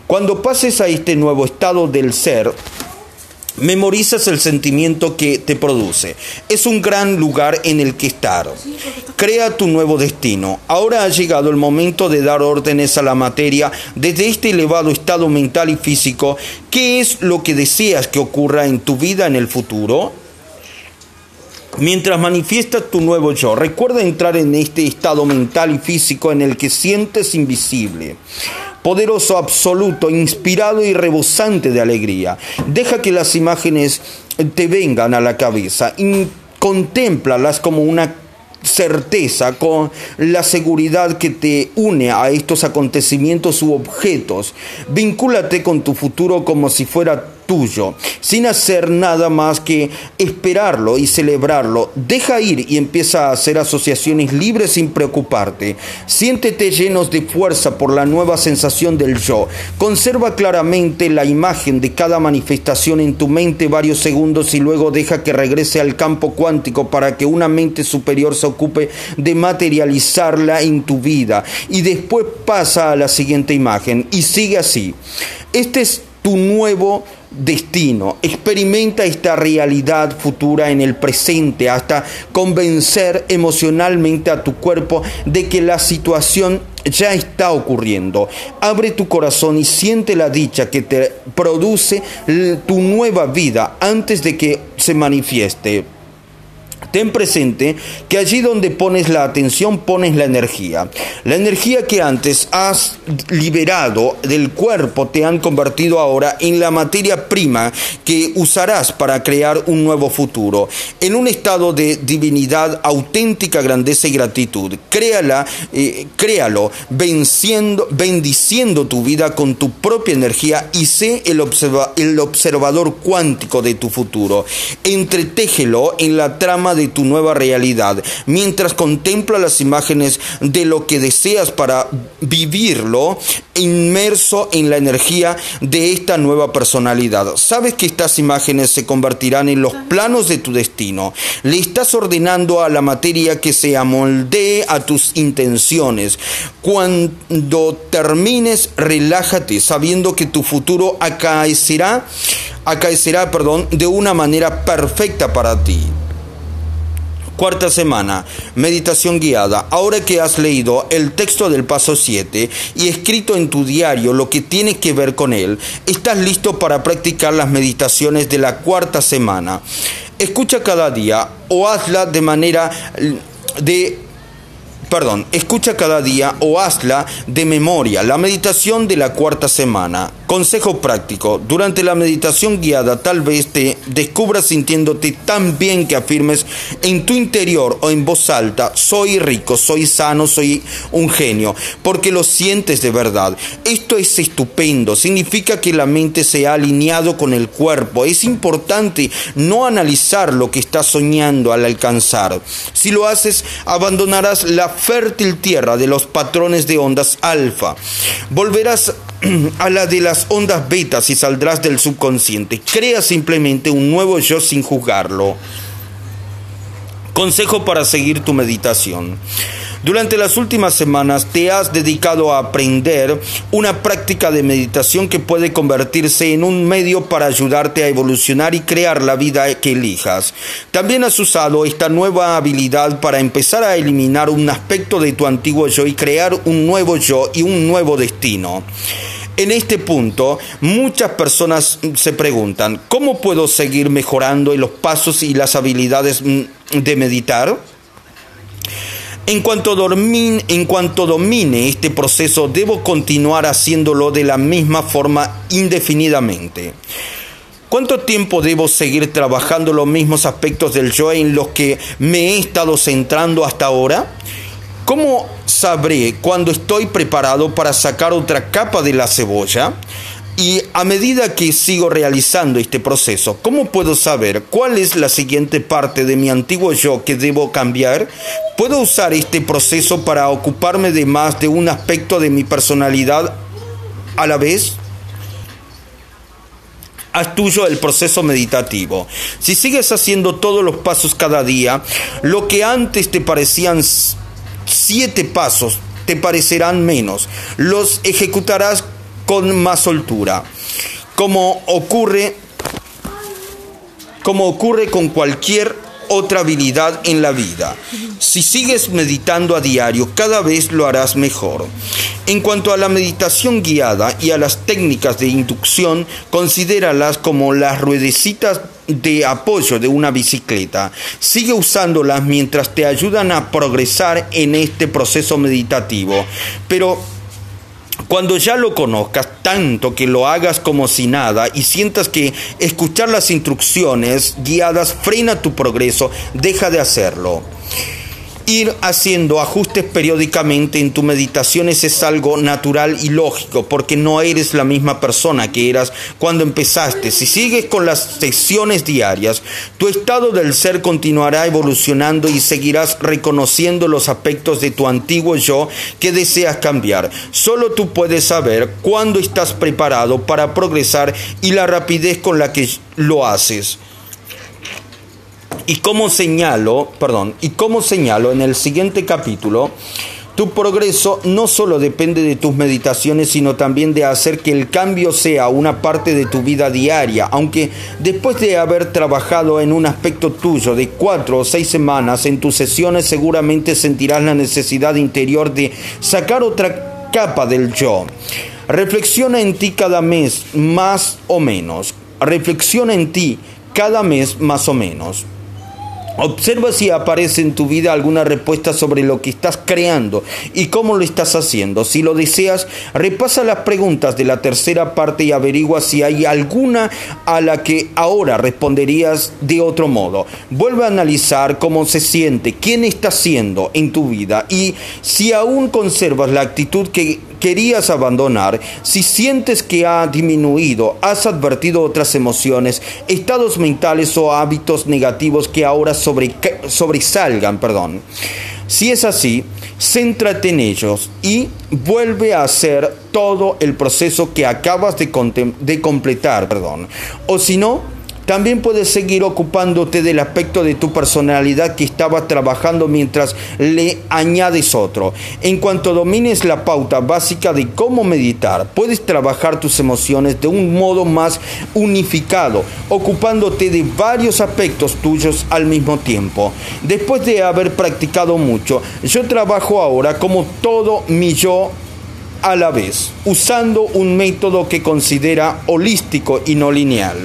Cuando pases a este nuevo estado del ser, Memorizas el sentimiento que te produce. Es un gran lugar en el que estar. Crea tu nuevo destino. Ahora ha llegado el momento de dar órdenes a la materia desde este elevado estado mental y físico. ¿Qué es lo que deseas que ocurra en tu vida en el futuro? Mientras manifiestas tu nuevo yo, recuerda entrar en este estado mental y físico en el que sientes invisible poderoso absoluto, inspirado y rebosante de alegría. Deja que las imágenes te vengan a la cabeza y contémplalas como una certeza, con la seguridad que te une a estos acontecimientos u objetos. Vincúlate con tu futuro como si fuera tuyo, sin hacer nada más que esperarlo y celebrarlo. Deja ir y empieza a hacer asociaciones libres sin preocuparte. Siéntete llenos de fuerza por la nueva sensación del yo. Conserva claramente la imagen de cada manifestación en tu mente varios segundos y luego deja que regrese al campo cuántico para que una mente superior se ocupe de materializarla en tu vida. Y después pasa a la siguiente imagen y sigue así. Este es tu nuevo destino. Experimenta esta realidad futura en el presente hasta convencer emocionalmente a tu cuerpo de que la situación ya está ocurriendo. Abre tu corazón y siente la dicha que te produce tu nueva vida antes de que se manifieste. Ten presente que allí donde pones la atención pones la energía. La energía que antes has liberado del cuerpo te han convertido ahora en la materia prima que usarás para crear un nuevo futuro. En un estado de divinidad, auténtica grandeza y gratitud. Créala, eh, créalo, venciendo, bendiciendo tu vida con tu propia energía y sé el, el observador cuántico de tu futuro. Entretéjelo en la trama de tu nueva realidad, mientras contempla las imágenes de lo que deseas para vivirlo, inmerso en la energía de esta nueva personalidad. Sabes que estas imágenes se convertirán en los planos de tu destino. Le estás ordenando a la materia que se amoldee a tus intenciones. Cuando termines, relájate sabiendo que tu futuro acaecerá, perdón, de una manera perfecta para ti. Cuarta semana, meditación guiada. Ahora que has leído el texto del paso 7 y escrito en tu diario lo que tiene que ver con él, estás listo para practicar las meditaciones de la cuarta semana. Escucha cada día o hazla de manera de perdón, escucha cada día o hazla de memoria la meditación de la cuarta semana. Consejo práctico. Durante la meditación guiada tal vez te descubras sintiéndote tan bien que afirmes en tu interior o en voz alta, soy rico, soy sano, soy un genio, porque lo sientes de verdad. Esto es estupendo. Significa que la mente se ha alineado con el cuerpo. Es importante no analizar lo que estás soñando al alcanzar. Si lo haces, abandonarás la fértil tierra de los patrones de ondas alfa. Volverás [clears throat] a la de las ondas betas y saldrás del subconsciente. Crea simplemente un nuevo yo sin juzgarlo. Consejo para seguir tu meditación. Durante las últimas semanas te has dedicado a aprender una práctica de meditación que puede convertirse en un medio para ayudarte a evolucionar y crear la vida que elijas. También has usado esta nueva habilidad para empezar a eliminar un aspecto de tu antiguo yo y crear un nuevo yo y un nuevo destino. En este punto, muchas personas se preguntan, ¿cómo puedo seguir mejorando en los pasos y las habilidades mm, de meditar? En cuanto, domine, este proceso, debo continuar haciéndolo de la misma forma indefinidamente. ¿Cuánto tiempo debo seguir trabajando los mismos aspectos del yo en los que me he estado centrando hasta ahora? ¿Cómo sabré cuando estoy preparado para sacar otra capa de la cebolla? Y a medida que sigo realizando este proceso, ¿cómo puedo saber cuál es la siguiente parte de mi antiguo yo que debo cambiar? ¿Puedo usar este proceso para ocuparme de más de un aspecto de mi personalidad a la vez? haz tuyo el proceso meditativo. Si sigues haciendo todos los pasos cada día, lo que antes te parecían siete pasos te parecerán menos, los ejecutarás con más soltura. Como ocurre como ocurre con cualquier otra habilidad en la vida. Si sigues meditando a diario, cada vez lo harás mejor. En cuanto a la meditación guiada y a las técnicas de inducción, considéralas como las ruedecitas de apoyo de una bicicleta. Sigue usándolas mientras te ayudan a progresar en este proceso meditativo. Pero cuando ya lo conozcas tanto que lo hagas como si nada y sientas que escuchar las instrucciones guiadas frena tu progreso, deja de hacerlo. Ir haciendo ajustes periódicamente en tu meditaciones es algo natural y lógico porque no eres la misma persona que eras cuando empezaste. Si sigues con las sesiones diarias, tu estado del ser continuará evolucionando y seguirás reconociendo los aspectos de tu antiguo yo que deseas cambiar. Solo tú puedes saber cuándo estás preparado para progresar y la rapidez con la que lo haces. Y como señalo, perdón, y señalo en el siguiente capítulo, tu progreso no solo depende de tus meditaciones, sino también de hacer que el cambio sea una parte de tu vida diaria, aunque después de haber trabajado en un aspecto tuyo de cuatro o seis semanas en tus sesiones seguramente sentirás la necesidad interior de sacar otra capa del yo. Reflexiona en ti cada mes más o menos. Reflexiona en ti cada mes más o menos. Observa si aparece en tu vida alguna respuesta sobre lo que estás creando y cómo lo estás haciendo. Si lo deseas, repasa las preguntas de la tercera parte y averigua si hay alguna a la que ahora responderías de otro modo. Vuelve a analizar cómo se siente, quién está siendo en tu vida y si aún conservas la actitud que querías abandonar, si sientes que ha disminuido, has advertido otras emociones, estados mentales o hábitos negativos que ahora sobre, sobresalgan, perdón. Si es así, céntrate en ellos y vuelve a hacer todo el proceso que acabas de, de completar, perdón. O si no, también puedes seguir ocupándote del aspecto de tu personalidad que estabas trabajando mientras le añades otro. En cuanto domines la pauta básica de cómo meditar, puedes trabajar tus emociones de un modo más unificado, ocupándote de varios aspectos tuyos al mismo tiempo. Después de haber practicado mucho, yo trabajo ahora como todo mi yo a la vez, usando un método que considera holístico y no lineal.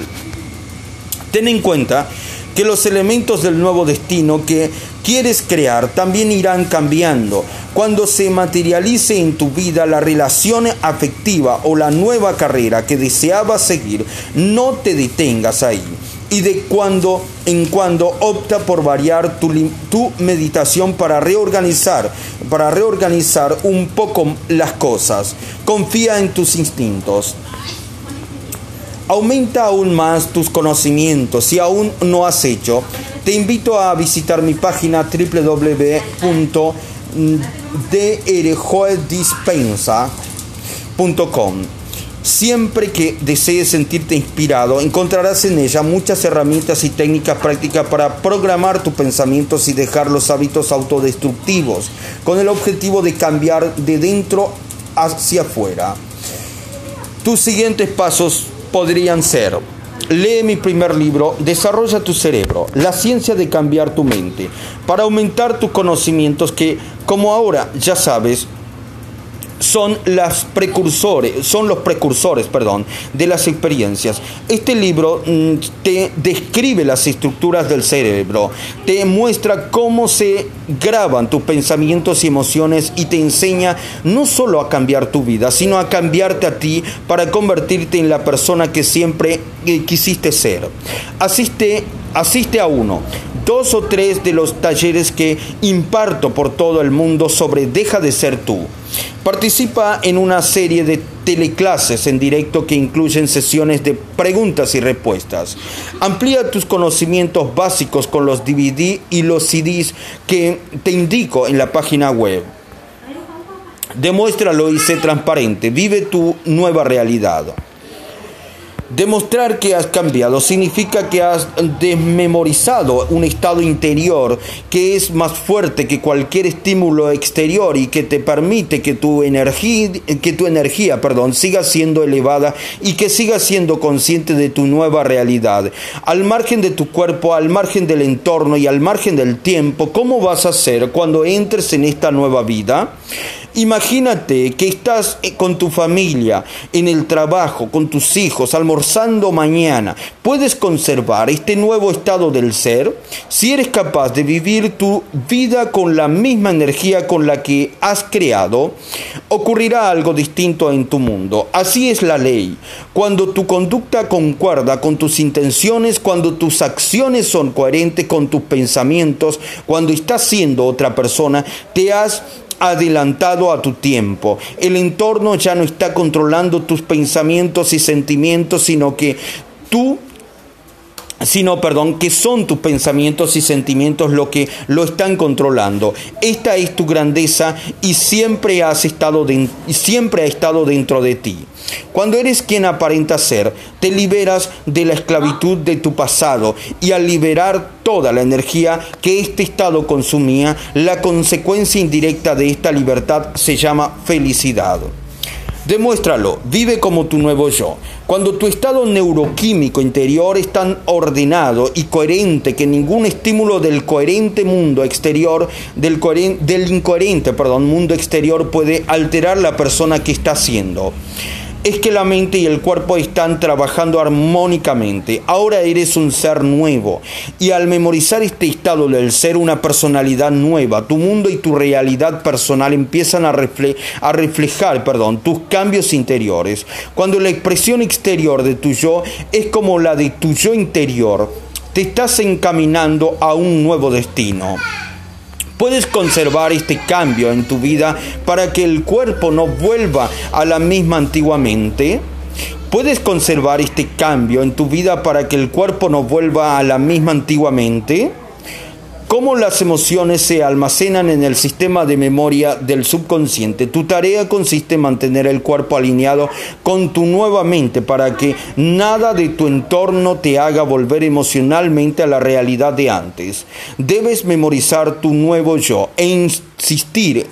Ten en cuenta que los elementos del nuevo destino que quieres crear también irán cambiando. Cuando se materialice en tu vida la relación afectiva o la nueva carrera que deseabas seguir, no te detengas ahí. Y de cuando en cuando opta por variar tu, meditación para reorganizar, para reorganizar un poco las cosas. Confía en tus instintos. Aumenta aún más tus conocimientos. Si aún no has hecho, te invito a visitar mi página www.drjoedispensa.com. Siempre que desees sentirte inspirado, encontrarás en ella muchas herramientas y técnicas prácticas para programar tus pensamientos y dejar los hábitos autodestructivos, con el objetivo de cambiar de dentro hacia afuera. Tus siguientes pasos podrían ser, lee mi primer libro, Desarrolla tu cerebro, la ciencia de cambiar tu mente, para aumentar tus conocimientos que, como ahora ya sabes, son las precursores, son los precursores, perdón, de las experiencias. Este libro mm, te describe las estructuras del cerebro, te muestra cómo se graban tus pensamientos y emociones y te enseña no solo a cambiar tu vida, sino a cambiarte a ti para convertirte en la persona que siempre eh, quisiste ser. Asiste asiste a uno, dos o tres de los talleres que imparto por todo el mundo sobre Deja de ser tú. Participa en una serie de teleclases en directo que incluyen sesiones de preguntas y respuestas. Amplía tus conocimientos básicos con los DVD y los CDs que te indico en la página web. Demuéstralo y sé transparente. Vive tu nueva realidad. Demostrar que has cambiado significa que has desmemorizado un estado interior que es más fuerte que cualquier estímulo exterior y que te permite que tu energía, que tu energía perdón, siga siendo elevada y que sigas siendo consciente de tu nueva realidad. Al margen de tu cuerpo, al margen del entorno y al margen del tiempo, ¿cómo vas a ser cuando entres en esta nueva vida? Imagínate que estás eh, con tu familia, en el trabajo, con tus hijos, almorzando mañana. ¿Puedes conservar este nuevo estado del ser? Si eres capaz de vivir tu vida con la misma energía con la que has creado, ocurrirá algo distinto en tu mundo. Así es la ley. Cuando tu conducta concuerda con tus intenciones, cuando tus acciones son coherentes con tus pensamientos, cuando estás siendo otra persona, te has adelantado a tu tiempo. El entorno ya no está controlando tus pensamientos y sentimientos, sino que tú sino, perdón, que son tus pensamientos y sentimientos lo que lo están controlando. Esta es tu grandeza y siempre, has estado siempre ha estado dentro de ti. Cuando eres quien aparenta ser, te liberas de la esclavitud de tu pasado y al liberar toda la energía que este estado consumía, la consecuencia indirecta de esta libertad se llama felicidad. Demuéstralo, vive como tu nuevo yo. Cuando tu estado neuroquímico interior es tan ordenado y coherente que ningún estímulo del coherente mundo exterior, del, incoherente perdón, mundo exterior puede alterar la persona que está siendo es que la mente y el cuerpo están trabajando armónicamente. Ahora eres un ser nuevo y al memorizar este estado del ser una personalidad nueva, tu mundo y tu realidad personal empiezan a, a reflejar perdón, tus cambios interiores. Cuando la expresión exterior de tu yo es como la de tu yo interior, te estás encaminando a un nuevo destino. Puedes conservar este cambio en tu vida para que el cuerpo no vuelva a la misma antiguamente. Puedes conservar este cambio en tu vida para que el cuerpo no vuelva a la misma antiguamente cómo las emociones se almacenan en el sistema de memoria del subconsciente. Tu tarea consiste en mantener el cuerpo alineado con tu nueva mente para que nada de tu entorno te haga volver emocionalmente a la realidad de antes. Debes memorizar tu nuevo yo e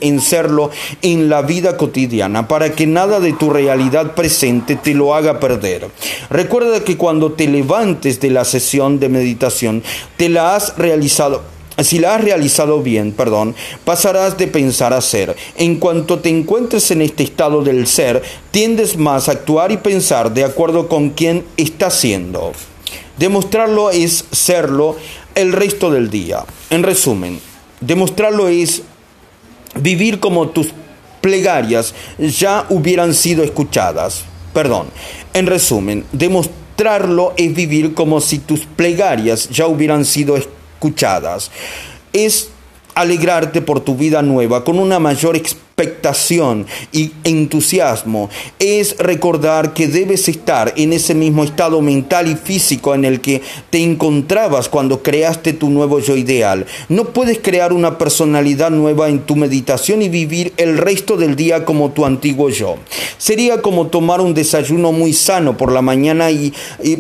en serlo en la vida cotidiana para que nada de tu realidad presente te lo haga perder. Recuerda que cuando te levantes de la sesión de meditación, te la has realizado si la has realizado bien, perdón, pasarás de pensar a ser. En cuanto te encuentres en este estado del ser, tiendes más a actuar y pensar de acuerdo con quien estás siendo. Demostrarlo es serlo el resto del día. En resumen, demostrarlo es vivir como tus plegarias ya hubieran sido escuchadas. Perdón. En resumen, demostrarlo es vivir como si tus plegarias ya hubieran sido escuchadas. Es alegrarte por tu vida nueva con una mayor expectación y entusiasmo es recordar que debes estar en ese mismo estado mental y físico en el que te encontrabas cuando creaste tu nuevo yo ideal. No puedes crear una personalidad nueva en tu meditación y vivir el resto del día como tu antiguo yo. Sería como tomar un desayuno muy sano por la mañana y,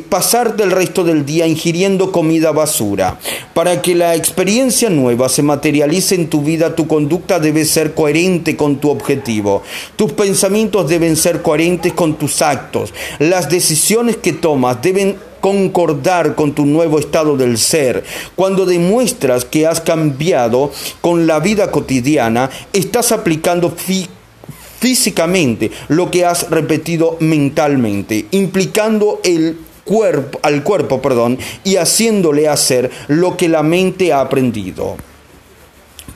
pasar del resto del día ingiriendo comida basura. Para que la experiencia nueva se materialice en tu vida, tu conducta debe ser coherente con tu objetivo. Tus pensamientos deben ser coherentes con tus actos. Las decisiones que tomas deben concordar con tu nuevo estado del ser. Cuando demuestras que has cambiado con la vida cotidiana, estás aplicando físicamente lo que has repetido mentalmente, implicando el cuerpo al cuerpo, perdón, y haciéndole hacer lo que la mente ha aprendido.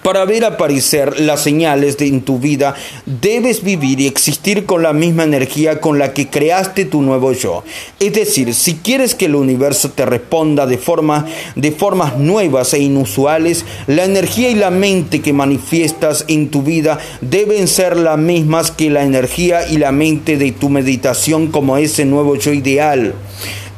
Para ver aparecer las señales de, en tu vida, debes vivir y existir con la misma energía con la que creaste tu nuevo yo. Es decir, si quieres que el universo te responda de, forma, de formas nuevas e inusuales, la energía y la mente que manifiestas en tu vida deben ser las mismas que la energía y la mente de tu meditación como ese nuevo yo ideal.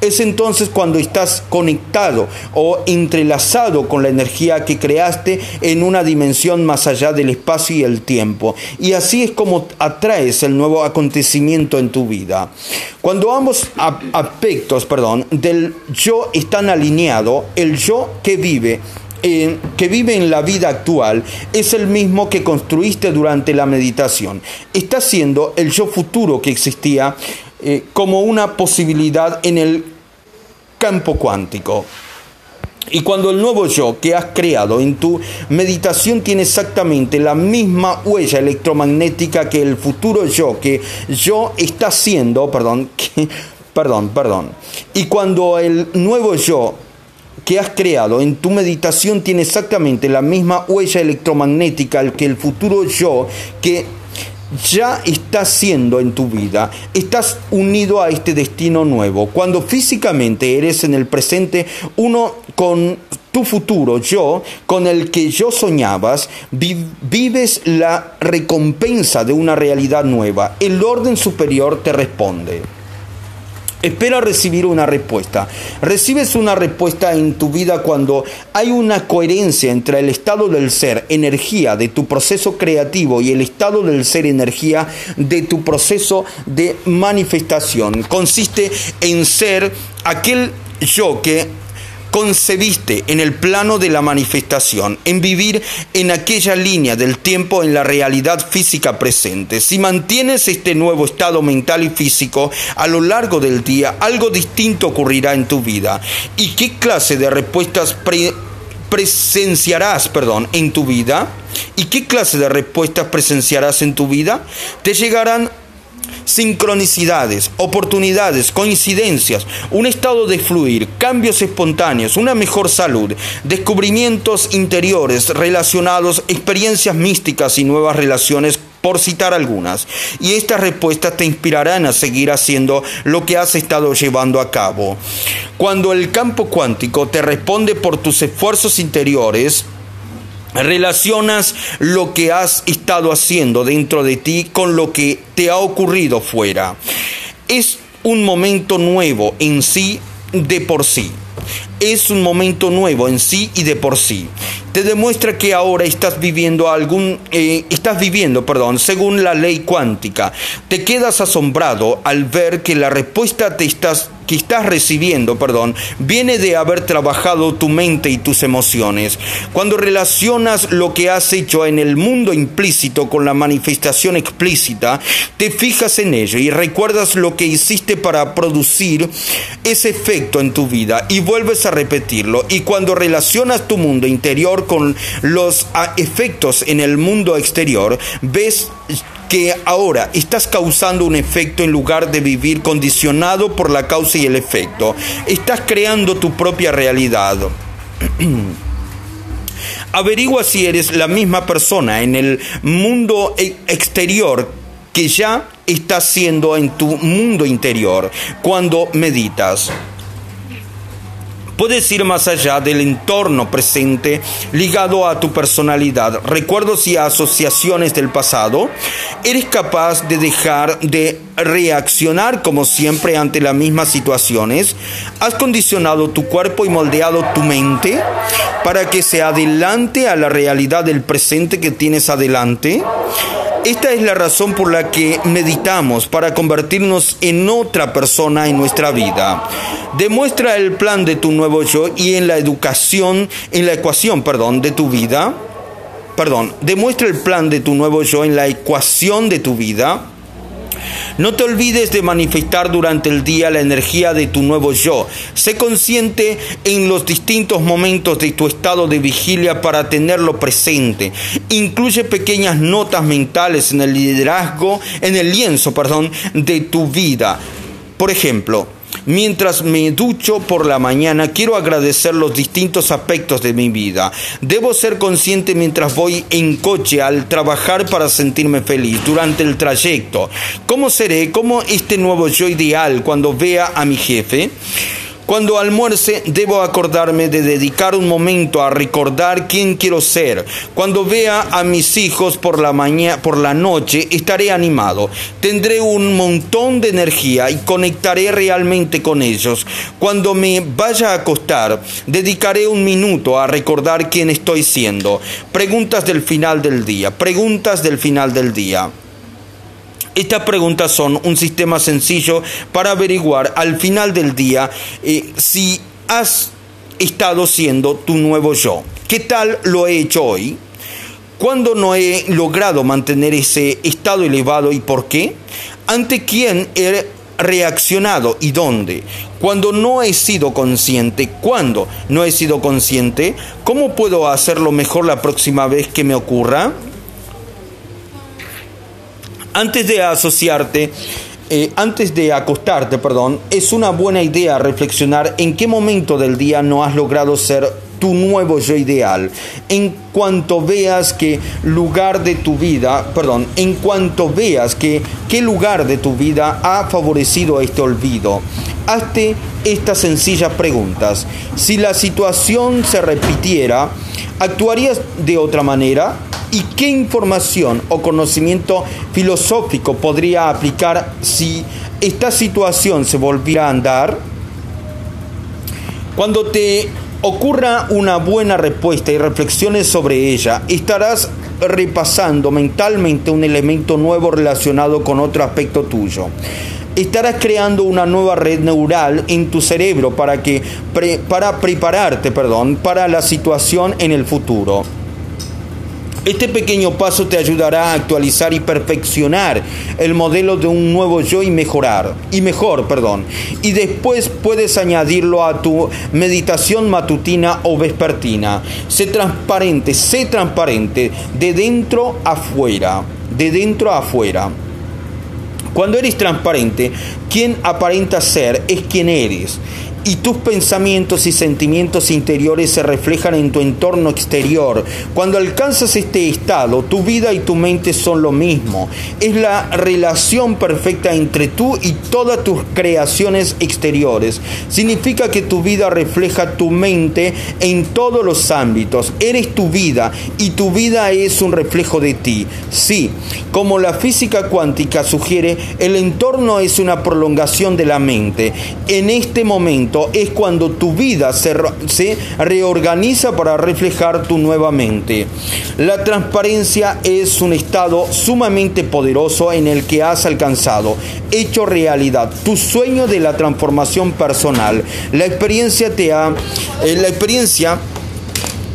Es entonces cuando estás conectado o entrelazado con la energía que creaste en una dimensión más allá del espacio y el tiempo. Y así es como atraes el nuevo acontecimiento en tu vida. Cuando ambos aspectos, perdón, del yo están alineados, el yo que vive que vive en la vida actual es el mismo que construiste durante la meditación. Está siendo el yo futuro que existía eh, como una posibilidad en el campo cuántico. Y cuando el nuevo yo que has creado en tu meditación tiene exactamente la misma huella electromagnética que el futuro yo que yo está siendo, perdón, [laughs] perdón, perdón. Y cuando el nuevo yo que has creado en tu meditación tiene exactamente la misma huella electromagnética que el futuro yo que ya está siendo en tu vida. Estás unido a este destino nuevo. Cuando físicamente eres en el presente uno con tu futuro yo, con el que yo soñabas, vives la recompensa de una realidad nueva. El orden superior te responde. Espera recibir una respuesta. Recibes una respuesta en tu vida cuando hay una coherencia entre el estado del ser, energía de tu proceso creativo y el estado del ser, energía de tu proceso de manifestación. Consiste en ser aquel yo que concebiste en el plano de la manifestación, en vivir en aquella línea del tiempo en la realidad física presente. Si mantienes este nuevo estado mental y físico a lo largo del día, algo distinto ocurrirá en tu vida. ¿Y qué clase de respuestas presenciarás, perdón, en tu vida? ¿Y qué clase de respuestas presenciarás en tu vida? Te llegarán sincronicidades, oportunidades, coincidencias, un estado de fluir, cambios espontáneos, una mejor salud, descubrimientos interiores relacionados, experiencias místicas y nuevas relaciones por citar algunas. Y estas respuestas te inspirarán a seguir haciendo lo que has estado llevando a cabo. Cuando el campo cuántico te responde por tus esfuerzos interiores, relacionas lo que has estado haciendo dentro de ti con lo que te ha ocurrido fuera. Es un momento nuevo en sí de por sí. Es un momento nuevo en sí y de por sí. Te demuestra que ahora estás viviendo algún, eh, estás viviendo, perdón, según la ley cuántica. Te quedas asombrado al ver que la respuesta te estás que estás recibiendo, perdón, viene de haber trabajado tu mente y tus emociones. Cuando relacionas lo que has hecho en el mundo implícito con la manifestación explícita, te fijas en ello y recuerdas lo que hiciste para producir ese efecto en tu vida y vuelves a repetirlo. Y cuando relacionas tu mundo interior con los efectos en el mundo exterior, ves que ahora estás causando un efecto en lugar de vivir condicionado por la causa y el efecto. Estás creando tu propia realidad. [clears throat] Averigua si eres la misma persona en el mundo e-, exterior que ya estás siendo en tu mundo interior cuando meditas. Puedes ir más allá del entorno presente ligado a tu personalidad, recuerdos y asociaciones del pasado. Eres capaz de dejar de reaccionar como siempre ante las mismas situaciones. Has condicionado tu cuerpo y moldeado tu mente para que se adelante a la realidad del presente que tienes adelante. Esta es la razón por la que meditamos para convertirnos en otra persona en nuestra vida. Demuestra el plan de tu nuevo yo y en la educación, en la ecuación, perdón, de tu vida. Perdón, demuestra el plan de tu nuevo yo en la ecuación de tu vida no te olvides de manifestar durante el día la energía de tu nuevo yo. Sé consciente en los distintos momentos de tu estado de vigilia para tenerlo presente. Incluye pequeñas notas mentales en el liderazgo, en el lienzo, perdón, de tu vida. Por ejemplo, Mientras me ducho por la mañana, quiero agradecer los distintos aspectos de mi vida. Debo ser consciente mientras voy en coche al trabajar para sentirme feliz durante el trayecto. ¿Cómo seré? ¿Cómo este nuevo yo ideal cuando vea a mi jefe? Cuando almuerce, debo acordarme de dedicar un momento a recordar quién quiero ser. Cuando vea a mis hijos por la mañana, por la noche, estaré animado. Tendré un montón de energía y conectaré realmente con ellos. Cuando me vaya a acostar, dedicaré un minuto a recordar quién estoy siendo. Preguntas del final del día. Preguntas del final del día. Estas preguntas son un sistema sencillo para averiguar al final del día eh, si has estado siendo tu nuevo yo. ¿Qué tal lo he hecho hoy? ¿Cuándo no he logrado mantener ese estado elevado y por qué? ¿Ante quién he reaccionado y dónde? Cuando no he sido consciente, ¿cuándo no he sido consciente? ¿Cómo puedo hacerlo mejor la próxima vez que me ocurra? Antes de asociarte, eh, antes de acostarte, perdón, es una buena idea reflexionar en qué momento del día no has logrado ser tu nuevo yo ideal. En cuanto veas que lugar de tu vida, perdón, en cuanto veas que qué lugar de tu vida ha favorecido este olvido. Hazte estas sencillas preguntas. Si la situación se repitiera, ¿actuarías de otra manera? ¿Y qué información o conocimiento filosófico podría aplicar si esta situación se volviera a andar? Cuando te ocurra una buena respuesta y reflexiones sobre ella, estarás repasando mentalmente un elemento nuevo relacionado con otro aspecto tuyo estarás creando una nueva red neural en tu cerebro para que para prepararte, perdón, para la situación en el futuro. Este pequeño paso te ayudará a actualizar y perfeccionar el modelo de un nuevo yo y mejorar, y mejor, perdón. Y después puedes añadirlo a tu meditación matutina o vespertina. Sé transparente, sé transparente, de dentro afuera, de dentro a afuera. Cuando eres transparente, quien aparenta ser es quien eres y tus pensamientos y sentimientos interiores se reflejan en tu entorno exterior. Cuando alcanzas este estado, tu vida y tu mente son lo mismo. Es la relación perfecta entre tú y todas tus creaciones exteriores. Significa que tu vida refleja tu mente en todos los ámbitos. Eres tu vida y tu vida es un reflejo de ti. Sí, como la física cuántica sugiere, el entorno es una prolongación de la mente. En este momento, es cuando tu vida se, reorganiza para reflejar tu nueva mente. La transparencia es un estado sumamente poderoso en el que has alcanzado, hecho realidad, tu sueño de la transformación personal. La experiencia te ha, eh, la experiencia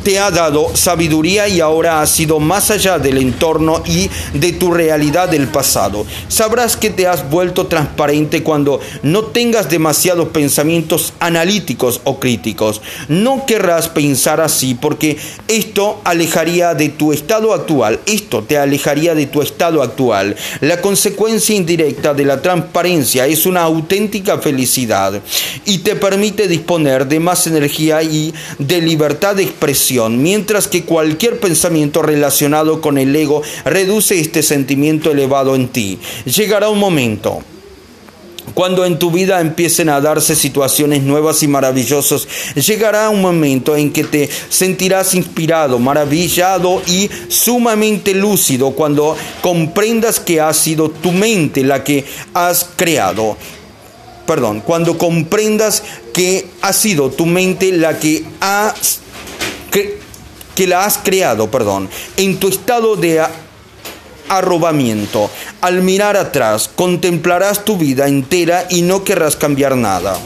te ha dado sabiduría y ahora has sido más allá del entorno y de tu realidad del pasado. Sabrás que te has vuelto transparente cuando no tengas demasiados pensamientos analíticos o críticos. No querrás pensar así porque esto alejaría de tu estado actual. Esto te alejaría de tu estado actual. La consecuencia indirecta de la transparencia es una auténtica felicidad y te permite disponer de más energía y de libertad de expresión mientras que cualquier pensamiento relacionado con el ego reduce este sentimiento elevado en ti. Llegará un momento cuando en tu vida empiecen a darse situaciones nuevas y maravillosas, llegará un momento en que te sentirás inspirado, maravillado y sumamente lúcido cuando comprendas que ha sido tu mente la que has creado. Perdón, cuando comprendas que ha sido tu mente la que has que, la has creado, perdón, en tu estado de arrobamiento. Al mirar atrás, contemplarás tu vida entera y no querrás cambiar nada.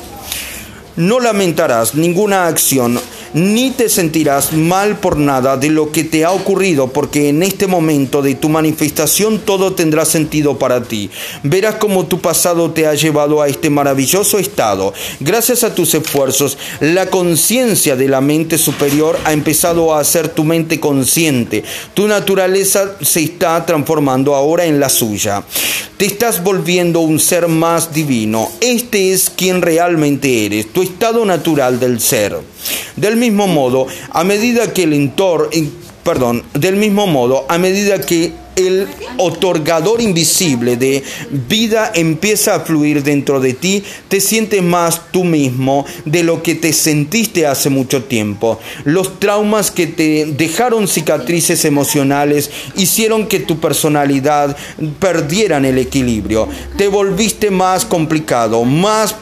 No lamentarás ninguna acción ni te sentirás mal por nada de lo que te ha ocurrido, porque en este momento de tu manifestación todo tendrá sentido para ti. Verás cómo tu pasado te ha llevado a este maravilloso estado. Gracias a tus esfuerzos, la conciencia de la mente superior ha empezado a hacer tu mente consciente. Tu naturaleza se está transformando ahora en la suya. Te estás volviendo un ser más divino. Es quien realmente eres, tu estado natural del ser. Del mismo modo, a medida que el entorno, perdón, del mismo modo, a medida que el otorgador invisible de vida empieza a fluir dentro de ti, te sientes más tú mismo de lo que te sentiste hace mucho tiempo. Los traumas que te dejaron cicatrices emocionales hicieron que tu personalidad perdieran el equilibrio. Te volviste más complicado, más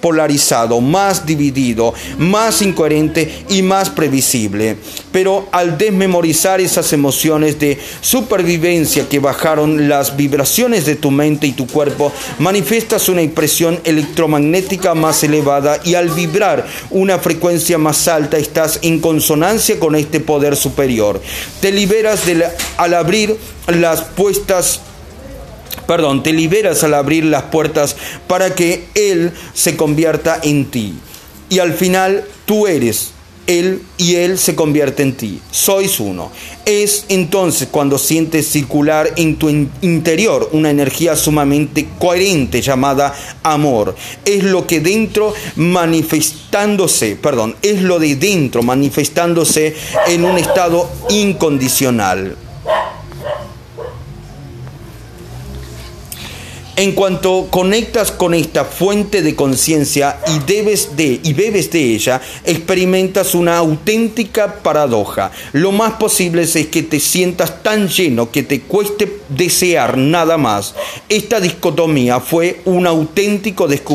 polarizado, más dividido, más incoherente y más previsible. Pero al desmemorizar esas emociones de supervivencia que bajaron las vibraciones de tu mente y tu cuerpo, manifiestas una impresión electromagnética más elevada y al vibrar una frecuencia más alta estás en consonancia con este poder superior. Te liberas al abrir las perdón, te liberas al abrir las puertas para que Él se convierta en ti. Y al final tú eres él y Él se convierte en ti. Sois uno. Es entonces cuando sientes circular en tu interior una energía sumamente coherente llamada amor. Es lo que dentro manifestándose, perdón, es lo de dentro manifestándose en un estado incondicional. En cuanto conectas con esta fuente de conciencia y debes de y bebes de ella, experimentas una auténtica paradoja. Lo más posible es que te sientas tan lleno que te cueste desear nada más. Esta dicotomía fue un auténtico descubrimiento